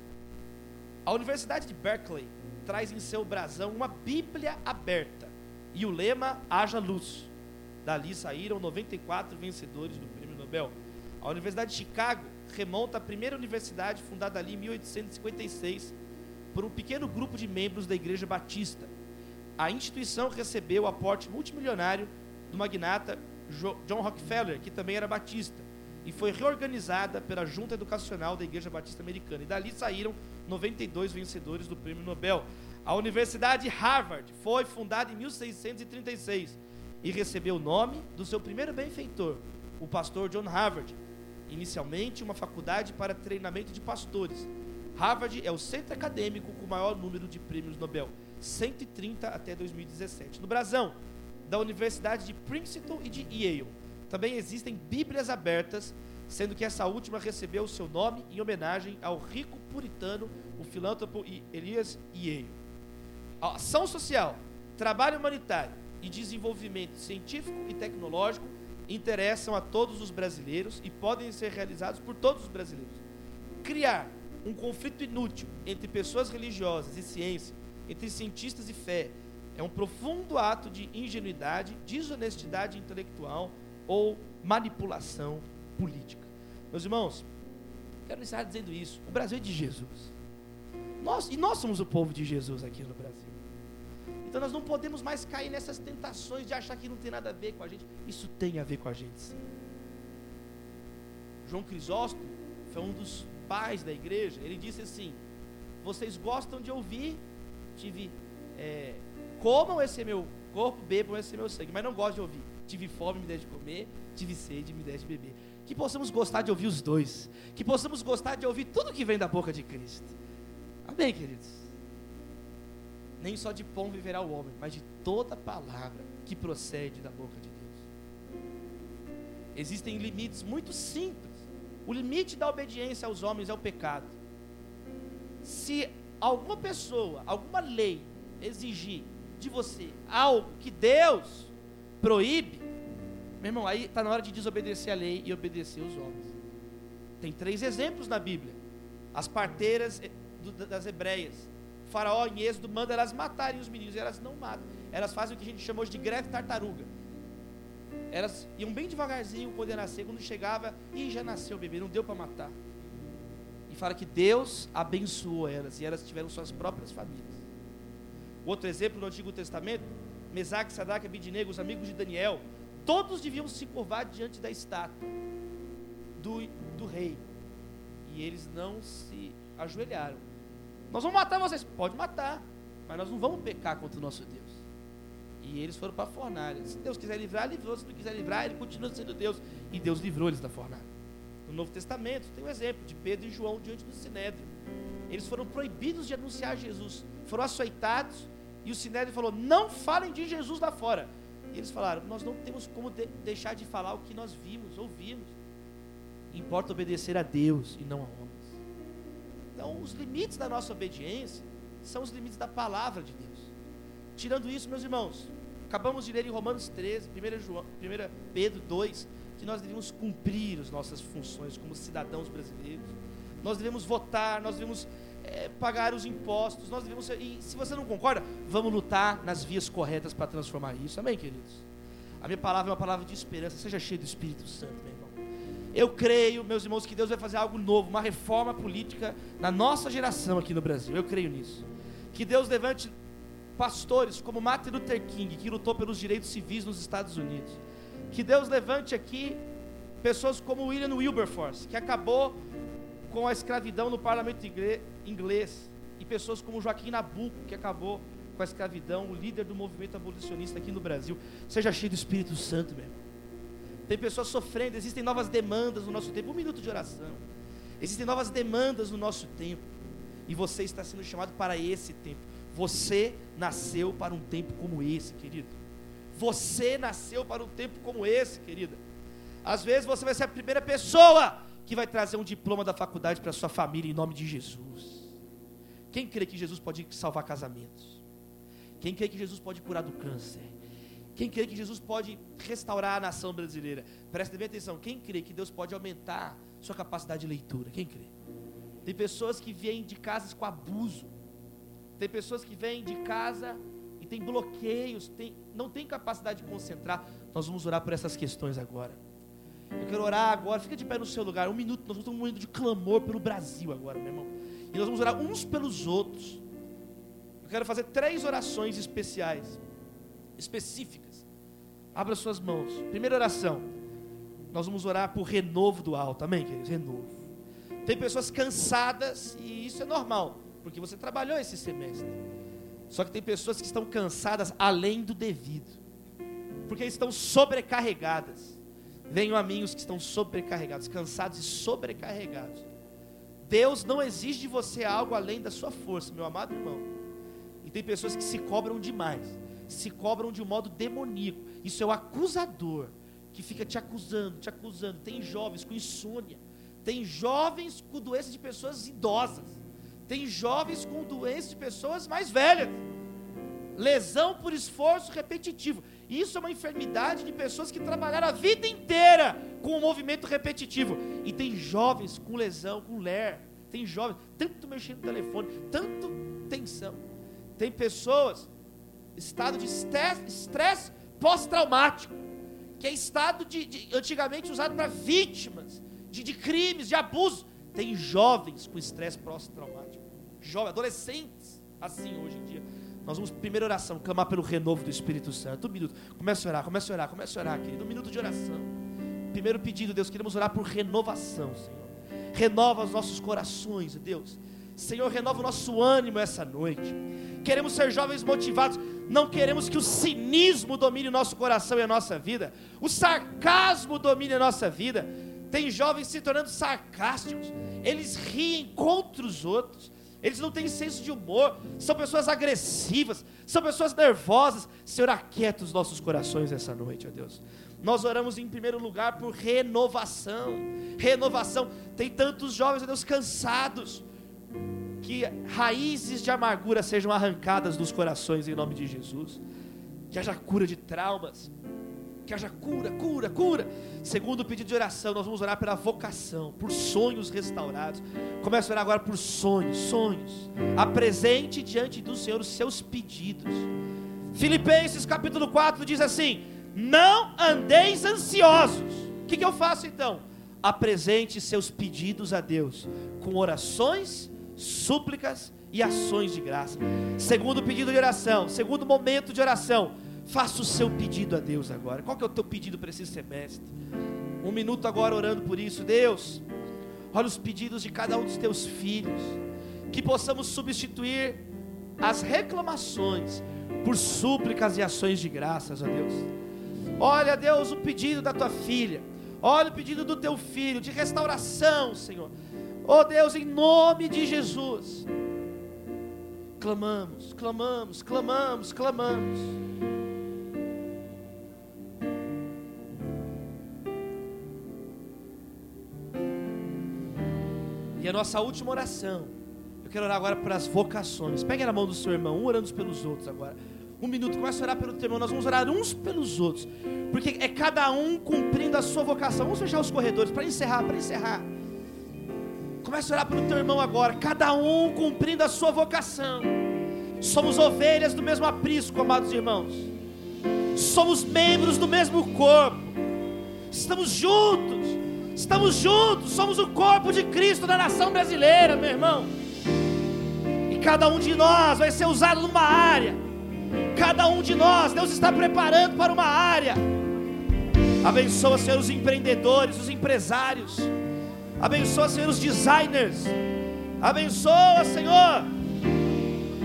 A Universidade de Berkeley traz em seu brasão uma Bíblia aberta e o lema Haja Luz. Dali saíram 94 vencedores do prêmio Nobel. A Universidade de Chicago remonta à primeira universidade fundada ali em 1856 por um pequeno grupo de membros da Igreja Batista. A instituição recebeu o aporte multimilionário do magnata John Rockefeller, que também era batista, e foi reorganizada pela Junta Educacional da Igreja Batista Americana. E dali saíram 92 vencedores do Prêmio Nobel. A Universidade Harvard foi fundada em 1636 e recebeu o nome do seu primeiro benfeitor, o pastor John Harvard, inicialmente uma faculdade para treinamento de pastores. Harvard é o centro acadêmico com o maior número de prêmios Nobel, 130 até 2017. No Brasil, da Universidade de Princeton e de Yale, também existem Bíblias abertas, sendo que essa última recebeu o seu nome em homenagem ao rico puritano, o filântropo Elias Yale. Ação social, trabalho humanitário e desenvolvimento científico e tecnológico interessam a todos os brasileiros e podem ser realizados por todos os brasileiros. Criar um conflito inútil entre pessoas religiosas e ciência, entre cientistas e fé, é um profundo ato de ingenuidade, desonestidade intelectual ou manipulação política. Meus irmãos, quero iniciar dizendo isso. O Brasil é de Jesus. Nós, e nós somos o povo de Jesus aqui no Brasil. Então nós não podemos mais cair nessas tentações de achar que não tem nada a ver com a gente. Isso tem a ver com a gente, sim. João Crisóstomo foi um dos pais da igreja. Ele disse assim: Vocês gostam de ouvir, tive, é, comam esse meu corpo, bebam esse meu sangue, mas não gostam de ouvir. Tive fome, me der de comer, tive sede, me der de beber. Que possamos gostar de ouvir os dois. Que possamos gostar de ouvir tudo que vem da boca de Cristo. Amém, queridos? Nem só de pão viverá o homem, mas de toda palavra que procede da boca de Deus. Existem limites muito simples. O limite da obediência aos homens é o pecado. Se alguma pessoa, alguma lei exigir de você algo que Deus proíbe, meu irmão, aí está na hora de desobedecer a lei e obedecer os homens. Tem três exemplos na Bíblia: as parteiras eh, das hebreias. Faraó em Êxodo manda elas matarem os meninos, e elas não matam. Elas fazem o que a gente chama hoje de greve tartaruga. Elas iam bem devagarzinho quando ia nascer, quando chegava, e já nasceu o bebê, não deu para matar. E fala que Deus abençoou elas, e elas tiveram suas próprias famílias. Outro exemplo no Antigo Testamento, Mesaque, Sadraque, Abidinego, os amigos de Daniel, todos deviam se curvar diante da estátua do, do rei. E eles não se ajoelharam. Nós vamos matar vocês. Pode matar, mas nós não vamos pecar contra o nosso Deus. E eles foram para a fornalha. Se Deus quiser livrar, livrou. Se não quiser livrar, ele continua sendo Deus. E Deus livrou eles da fornalha. No Novo Testamento tem um exemplo de Pedro e João diante do Sinédrio. Eles foram proibidos de anunciar Jesus. Foram açoitados e o Sinédrio falou: Não falem de Jesus lá fora. E eles falaram: Nós não temos como de deixar de falar o que nós vimos, ouvimos. Importa obedecer a Deus e não a homens. Então, os limites da nossa obediência são os limites da palavra de Deus. Tirando isso, meus irmãos, acabamos de ler em Romanos 13, 1, João, 1 Pedro 2, que nós devemos cumprir as nossas funções como cidadãos brasileiros. Nós devemos votar, nós devemos é, pagar os impostos, nós devemos e se você não concorda, vamos lutar nas vias corretas para transformar isso. Amém, queridos? A minha palavra é uma palavra de esperança. Seja cheio do Espírito Santo, meu. Eu creio, meus irmãos, que Deus vai fazer algo novo, uma reforma política na nossa geração aqui no Brasil. Eu creio nisso. Que Deus levante pastores como Martin Luther King, que lutou pelos direitos civis nos Estados Unidos. Que Deus levante aqui pessoas como William Wilberforce, que acabou com a escravidão no parlamento inglês, e pessoas como Joaquim Nabuco, que acabou com a escravidão, o líder do movimento abolicionista aqui no Brasil. Seja cheio do Espírito Santo, meu. Tem pessoas sofrendo, existem novas demandas no nosso tempo. Um minuto de oração. Existem novas demandas no nosso tempo. E você está sendo chamado para esse tempo. Você nasceu para um tempo como esse, querido. Você nasceu para um tempo como esse, querida. Às vezes você vai ser a primeira pessoa que vai trazer um diploma da faculdade para sua família em nome de Jesus. Quem crê que Jesus pode salvar casamentos? Quem crê que Jesus pode curar do câncer? Quem crê que Jesus pode restaurar a nação brasileira? Preste bem atenção. Quem crê que Deus pode aumentar sua capacidade de leitura? Quem crê? Tem pessoas que vêm de casas com abuso. Tem pessoas que vêm de casa e tem bloqueios, tem, não tem capacidade de concentrar. Nós vamos orar por essas questões agora. Eu quero orar agora, fica de pé no seu lugar, um minuto, nós ter um momento de clamor pelo Brasil agora, meu irmão. E nós vamos orar uns pelos outros. Eu quero fazer três orações especiais, específicas. Abra suas mãos. Primeira oração. Nós vamos orar por renovo do alto. Amém, queridos? Renovo. Tem pessoas cansadas, e isso é normal, porque você trabalhou esse semestre. Só que tem pessoas que estão cansadas além do devido, porque estão sobrecarregadas. Venham a mim os que estão sobrecarregados, cansados e sobrecarregados. Deus não exige de você algo além da sua força, meu amado irmão. E tem pessoas que se cobram demais, se cobram de um modo demoníaco. Isso é o acusador que fica te acusando, te acusando. Tem jovens com insônia, tem jovens com doenças de pessoas idosas, tem jovens com doenças de pessoas mais velhas. Lesão por esforço repetitivo. Isso é uma enfermidade de pessoas que trabalharam a vida inteira com um movimento repetitivo. E tem jovens com lesão, com ler. Tem jovens, tanto mexendo no telefone, tanto tensão. Tem pessoas, estado de estresse pós-traumático, que é estado de, de antigamente usado para vítimas de, de crimes, de abusos. Tem jovens com estresse pós-traumático. Jovens, adolescentes, assim hoje em dia. Nós vamos, primeira oração, clamar pelo renovo do Espírito Santo. Um minuto. Comece a orar, comece a orar, comece a orar, querido. Um minuto de oração. Primeiro pedido, Deus, queremos orar por renovação, Senhor. Renova os nossos corações, Deus. Senhor, renova o nosso ânimo essa noite. Queremos ser jovens motivados. Não queremos que o cinismo domine o nosso coração e a nossa vida. O sarcasmo domine a nossa vida. Tem jovens se tornando sarcásticos. Eles riem contra os outros. Eles não têm senso de humor. São pessoas agressivas. São pessoas nervosas. Senhor, aquieta os nossos corações essa noite, ó Deus. Nós oramos em primeiro lugar por renovação. Renovação. Tem tantos jovens, ó Deus, cansados que raízes de amargura sejam arrancadas dos corações em nome de Jesus, que haja cura de traumas, que haja cura, cura, cura. Segundo o pedido de oração, nós vamos orar pela vocação, por sonhos restaurados. Começa a orar agora por sonhos, sonhos. Apresente diante do Senhor os seus pedidos. Filipenses capítulo 4 diz assim: Não andeis ansiosos. O que, que eu faço então? Apresente seus pedidos a Deus com orações súplicas e ações de graça. Segundo pedido de oração, segundo momento de oração, faça o seu pedido a Deus agora. Qual que é o teu pedido para esse semestre? Um minuto agora orando por isso. Deus, olha os pedidos de cada um dos teus filhos. Que possamos substituir as reclamações por súplicas e ações de graças, ó Deus. Olha, Deus, o pedido da tua filha. Olha o pedido do teu filho de restauração, Senhor. Oh Deus, em nome de Jesus. Clamamos, clamamos, clamamos, clamamos. E a nossa última oração. Eu quero orar agora para as vocações. Pegue na mão do seu irmão, um orando pelos outros agora. Um minuto, começa a orar pelo teu irmão. Nós vamos orar uns pelos outros. Porque é cada um cumprindo a sua vocação. Vamos fechar os corredores para encerrar, para encerrar. Comece a orar pelo teu irmão agora, cada um cumprindo a sua vocação. Somos ovelhas do mesmo aprisco, amados irmãos. Somos membros do mesmo corpo. Estamos juntos. Estamos juntos. Somos o corpo de Cristo da nação brasileira, meu irmão. E cada um de nós vai ser usado numa área. Cada um de nós, Deus está preparando para uma área. Abençoa, Senhor, os empreendedores, os empresários Abençoa, Senhor, os designers. Abençoa, Senhor,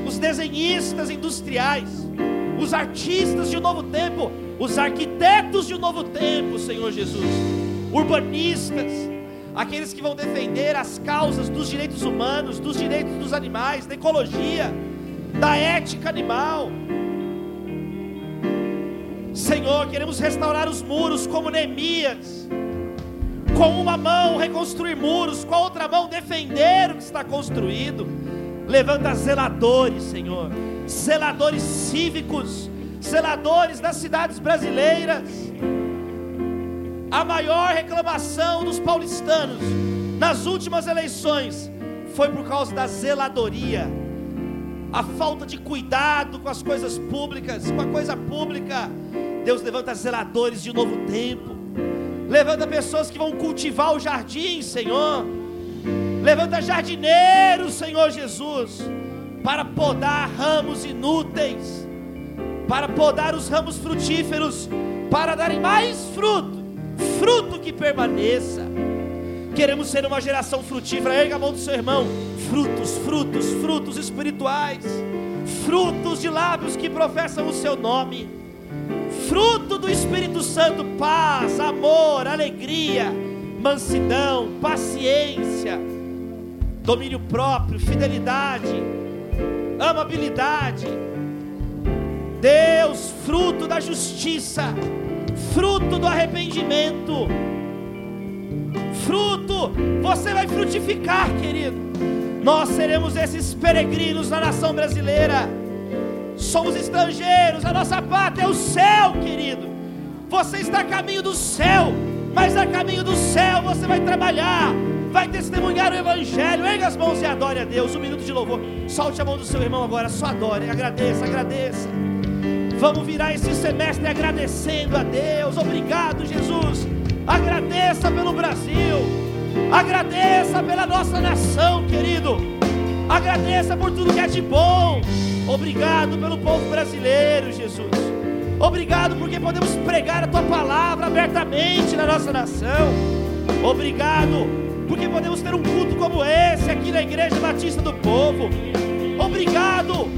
os desenhistas industriais, os artistas de um novo tempo, os arquitetos de um novo tempo, Senhor Jesus, urbanistas, aqueles que vão defender as causas dos direitos humanos, dos direitos dos animais, da ecologia, da ética animal. Senhor, queremos restaurar os muros como Neemias com uma mão reconstruir muros, com a outra mão defender o que está construído. Levanta zeladores, Senhor, zeladores cívicos, zeladores das cidades brasileiras. A maior reclamação dos paulistanos nas últimas eleições foi por causa da zeladoria, a falta de cuidado com as coisas públicas, com a coisa pública. Deus levanta zeladores de um novo tempo Levanta pessoas que vão cultivar o jardim, Senhor. Levanta jardineiros, Senhor Jesus, para podar ramos inúteis, para podar os ramos frutíferos, para darem mais fruto, fruto que permaneça. Queremos ser uma geração frutífera. Erga a mão do seu irmão. Frutos, frutos, frutos espirituais, frutos de lábios que professam o seu nome fruto do Espírito Santo: paz, amor, alegria, mansidão, paciência, domínio próprio, fidelidade, amabilidade. Deus, fruto da justiça, fruto do arrependimento, fruto, você vai frutificar, querido. Nós seremos esses peregrinos na nação brasileira somos estrangeiros, a nossa pátria é o céu, querido. Você está a caminho do céu, mas a caminho do céu você vai trabalhar, vai testemunhar o Evangelho. Erga as mãos e adore a Deus. Um minuto de louvor. Solte a mão do seu irmão agora, só adore, agradeça, agradeça. Vamos virar esse semestre agradecendo a Deus. Obrigado, Jesus. Agradeça pelo Brasil. Agradeça pela nossa nação, querido. Agradeça por tudo que é de bom. Obrigado pelo povo brasileiro, Jesus. Obrigado porque podemos pregar a tua palavra abertamente na nossa nação. Obrigado porque podemos ter um culto como esse aqui na Igreja Batista do Povo. Obrigado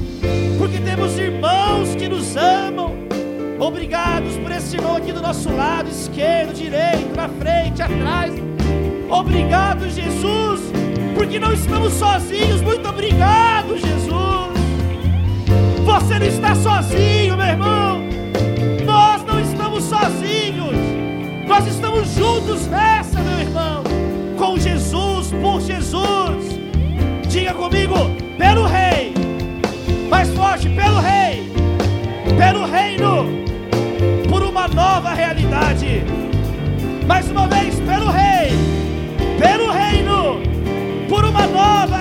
porque temos irmãos que nos amam. Obrigados por esse irmão aqui do nosso lado, esquerdo, direito, na frente, atrás. Obrigado, Jesus, porque não estamos sozinhos. Muito obrigado, Jesus. Você não está sozinho, meu irmão. Nós não estamos sozinhos. Nós estamos juntos nessa, meu irmão. Com Jesus, por Jesus. Diga comigo, pelo Rei. Mais forte, pelo Rei. Pelo Reino. Por uma nova realidade. Mais uma vez, pelo Rei. Pelo Reino. Por uma nova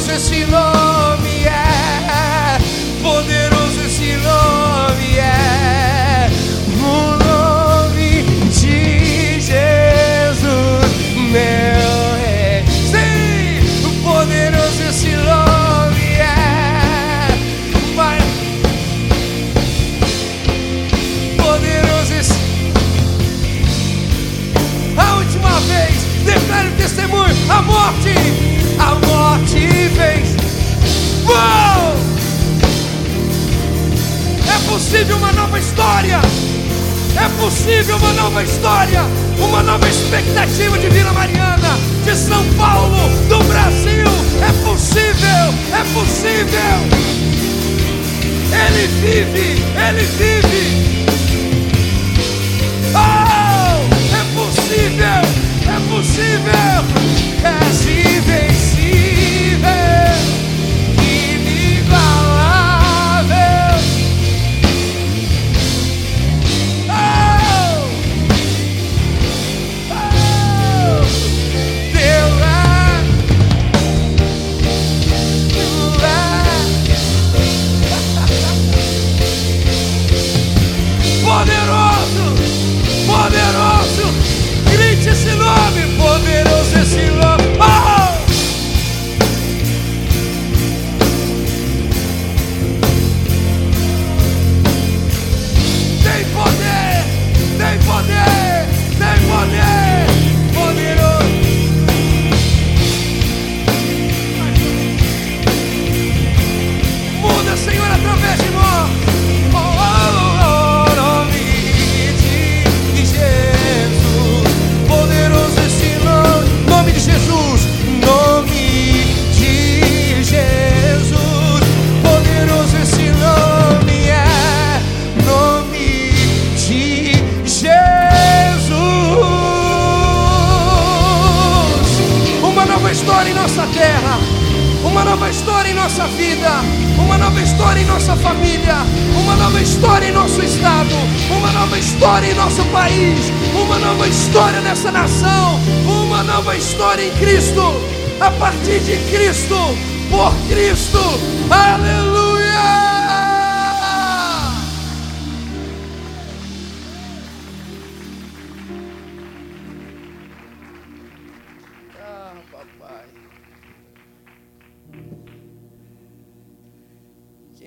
Deus esse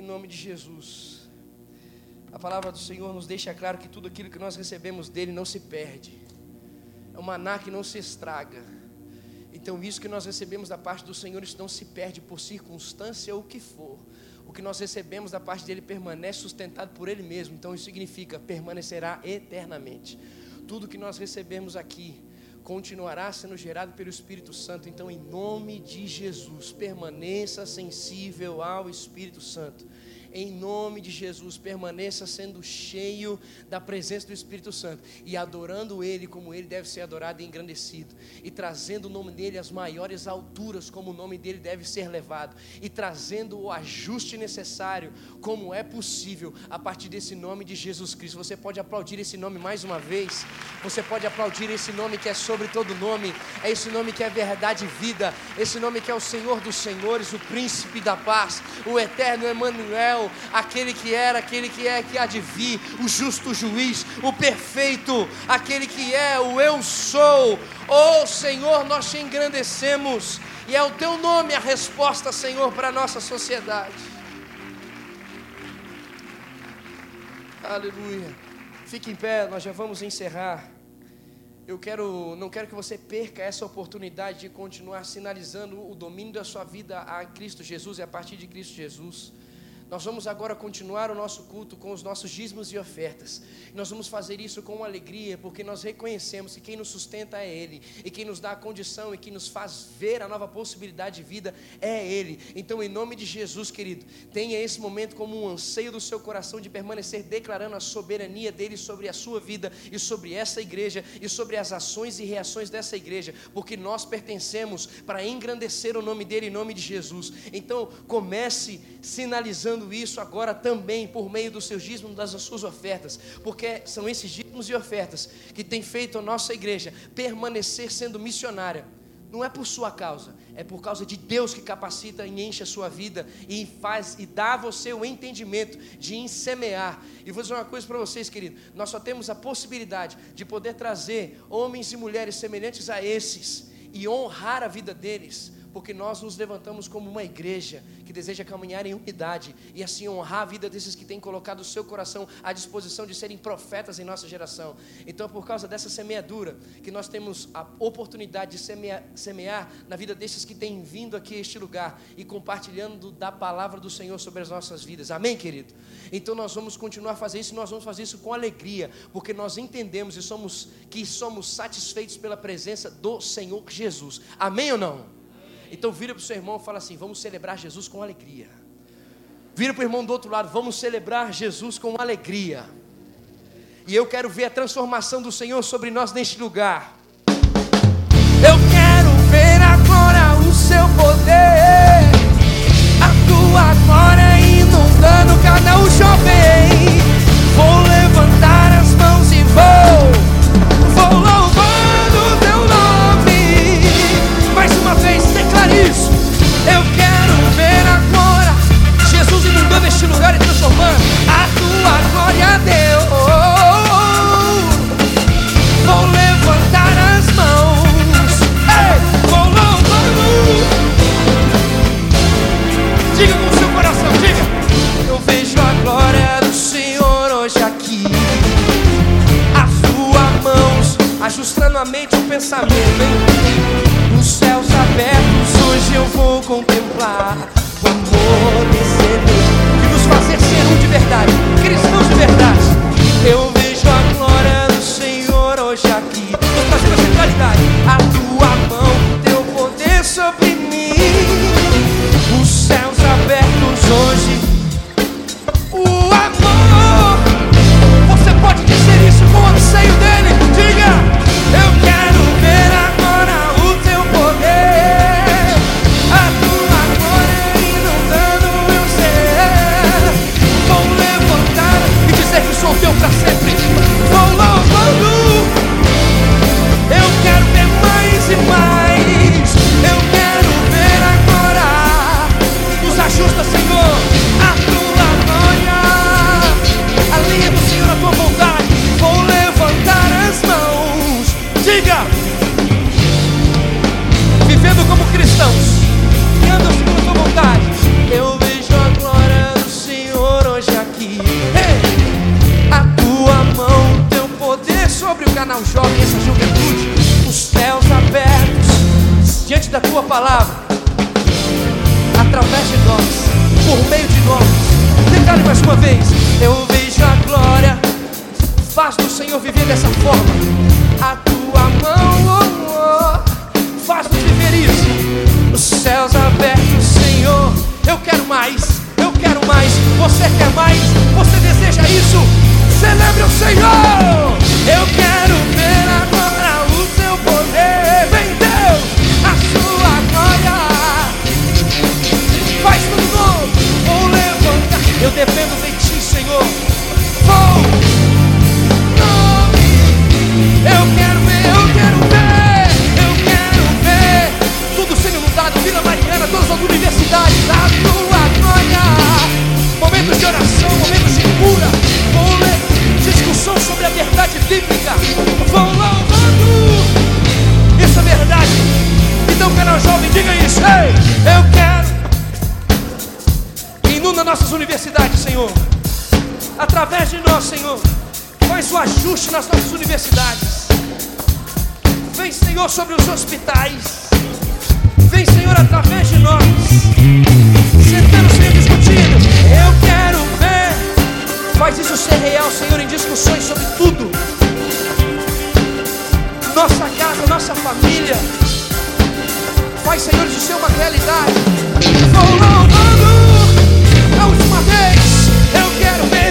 nome de Jesus. A palavra do Senhor nos deixa claro que tudo aquilo que nós recebemos dele não se perde. É um maná que não se estraga. Então, isso que nós recebemos da parte do Senhor, isso não se perde por circunstância ou o que for. O que nós recebemos da parte dele permanece sustentado por ele mesmo. Então, isso significa permanecerá eternamente. Tudo que nós recebemos aqui continuará sendo gerado pelo Espírito Santo. Então, em nome de Jesus, permaneça sensível ao Espírito Santo em nome de Jesus, permaneça sendo cheio da presença do Espírito Santo e adorando Ele como Ele deve ser adorado e engrandecido, e trazendo o nome dele às maiores alturas, como o nome dele deve ser levado, e trazendo o ajuste necessário, como é possível, a partir desse nome de Jesus Cristo. Você pode aplaudir esse nome mais uma vez, você pode aplaudir esse nome que é sobre todo nome, é esse nome que é verdade e vida, esse nome que é o Senhor dos Senhores, o Príncipe da Paz, o Eterno Aquele que era, aquele que é, que há de vir, o justo juiz, o perfeito, aquele que é, o eu sou. Oh Senhor, nós te engrandecemos, e é o teu nome a resposta, Senhor, para a nossa sociedade. Aleluia. Fique em pé, nós já vamos encerrar. Eu quero, não quero que você perca essa oportunidade de continuar sinalizando o domínio da sua vida a Cristo Jesus e a partir de Cristo Jesus. Nós vamos agora continuar o nosso culto com os nossos dízimos e ofertas. Nós vamos fazer isso com alegria, porque nós reconhecemos que quem nos sustenta é Ele, e quem nos dá a condição e que nos faz ver a nova possibilidade de vida é Ele. Então, em nome de Jesus, querido, tenha esse momento como um anseio do seu coração de permanecer declarando a soberania dele sobre a sua vida e sobre essa igreja e sobre as ações e reações dessa igreja, porque nós pertencemos para engrandecer o nome dele em nome de Jesus. Então, comece sinalizando isso agora também por meio dos seus dízimos, das suas ofertas, porque são esses dízimos e ofertas que têm feito a nossa igreja permanecer sendo missionária. Não é por sua causa, é por causa de Deus que capacita e enche a sua vida e faz e dá a você o entendimento de semear. E vou dizer uma coisa para vocês, querido: nós só temos a possibilidade de poder trazer homens e mulheres semelhantes a esses e honrar a vida deles porque nós nos levantamos como uma igreja que deseja caminhar em unidade e assim honrar a vida desses que têm colocado o seu coração à disposição de serem profetas em nossa geração. Então, por causa dessa semeadura, que nós temos a oportunidade de semear, semear na vida desses que têm vindo aqui a este lugar e compartilhando da palavra do Senhor sobre as nossas vidas. Amém, querido? Então, nós vamos continuar a fazer isso, nós vamos fazer isso com alegria, porque nós entendemos e somos que somos satisfeitos pela presença do Senhor Jesus. Amém ou não? Então vira para o seu irmão e fala assim: vamos celebrar Jesus com alegria. Vira para o irmão do outro lado, vamos celebrar Jesus com alegria. E eu quero ver a transformação do Senhor sobre nós neste lugar. Eu quero ver agora o seu poder, a tua glória inundando cada um jovem. Pensamento, hein? Os céus abertos hoje eu vou contemplar o amor desse Deus e nos fazer ser um de verdade, cristãos de verdade. Eu vejo a glória do Senhor hoje aqui. Vou trazer a centralidade, palavra, através de nós, por meio de nós. Declare mais uma vez: Eu vejo a glória, faz do Senhor viver dessa forma, a tua mão oh, oh, faz-nos viver isso, os céus abertos, Senhor. Eu quero mais, eu quero mais. Você quer mais? Você deseja isso? Celebre o Senhor. Eu quero ver dependo de ti, Senhor. Vou. Eu quero ver, eu quero ver. Eu quero ver. Tudo sendo mudado. Vila Mariana, todas as universidades. A tua glória. Momentos de oração, momentos de cura. Vou discussão sobre a verdade bíblica. Vão louvando. É verdade. Então, canal jovem, diga isso. Ei, eu quero. Nossas universidades, Senhor. Através de nós, Senhor. Faz o ajuste nas nossas universidades. Vem, Senhor, sobre os hospitais. Vem, Senhor, através de nós. Sentando, Senhor, discutindo. Eu quero ver. Faz isso ser real, Senhor, em discussões sobre tudo. Nossa casa, nossa família. Faz, Senhor, isso ser uma realidade. Vou louvando. A última vez. Eu quero ver,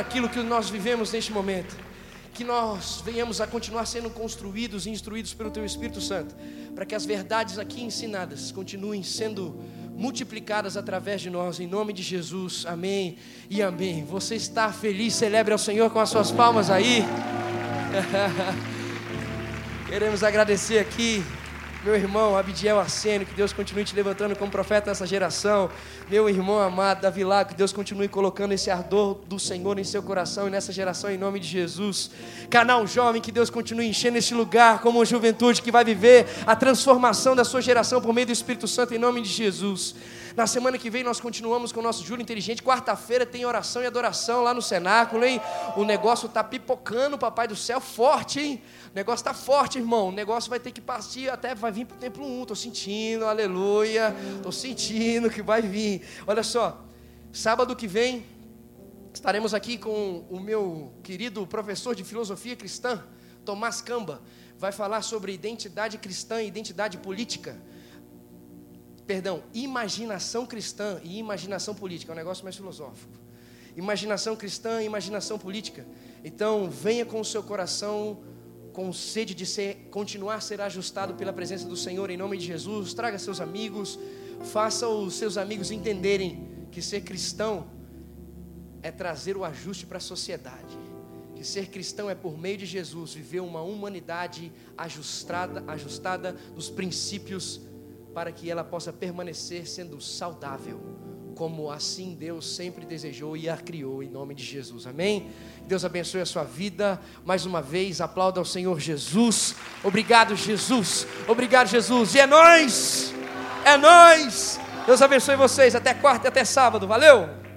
aquilo que nós vivemos neste momento. Que nós venhamos a continuar sendo construídos e instruídos pelo Teu Espírito Santo, para que as verdades aqui ensinadas continuem sendo multiplicadas através de nós, em nome de Jesus, amém e amém. Você está feliz, celebre ao Senhor com as suas palmas aí. Queremos agradecer aqui meu irmão Abidiel Arsênio, que Deus continue te levantando como profeta nessa geração. Meu irmão amado Davi Lago, que Deus continue colocando esse ardor do Senhor em seu coração e nessa geração, em nome de Jesus. Canal Jovem, que Deus continue enchendo esse lugar como uma juventude que vai viver a transformação da sua geração por meio do Espírito Santo, em nome de Jesus. Na semana que vem nós continuamos com o nosso Júlio Inteligente. Quarta-feira tem oração e adoração lá no cenáculo, hein? O negócio tá pipocando, papai do céu, forte, hein? O negócio tá forte, irmão. O negócio vai ter que partir até vai vir pro templo 1. Tô sentindo, aleluia. Tô sentindo que vai vir. Olha só, sábado que vem estaremos aqui com o meu querido professor de filosofia cristã, Tomás Camba. Vai falar sobre identidade cristã e identidade política perdão, imaginação cristã e imaginação política, é um negócio mais filosófico. Imaginação cristã e imaginação política. Então, venha com o seu coração com sede de ser, continuar a ser ajustado pela presença do Senhor em nome de Jesus. Traga seus amigos, faça os seus amigos entenderem que ser cristão é trazer o ajuste para a sociedade. Que ser cristão é por meio de Jesus viver uma humanidade ajustada, ajustada nos princípios para que ela possa permanecer sendo saudável, como assim Deus sempre desejou e a criou em nome de Jesus. Amém? Deus abençoe a sua vida. Mais uma vez, aplauda ao Senhor Jesus. Obrigado, Jesus. Obrigado, Jesus. E é nós. É nós. Deus abençoe vocês até quarta e até sábado. Valeu.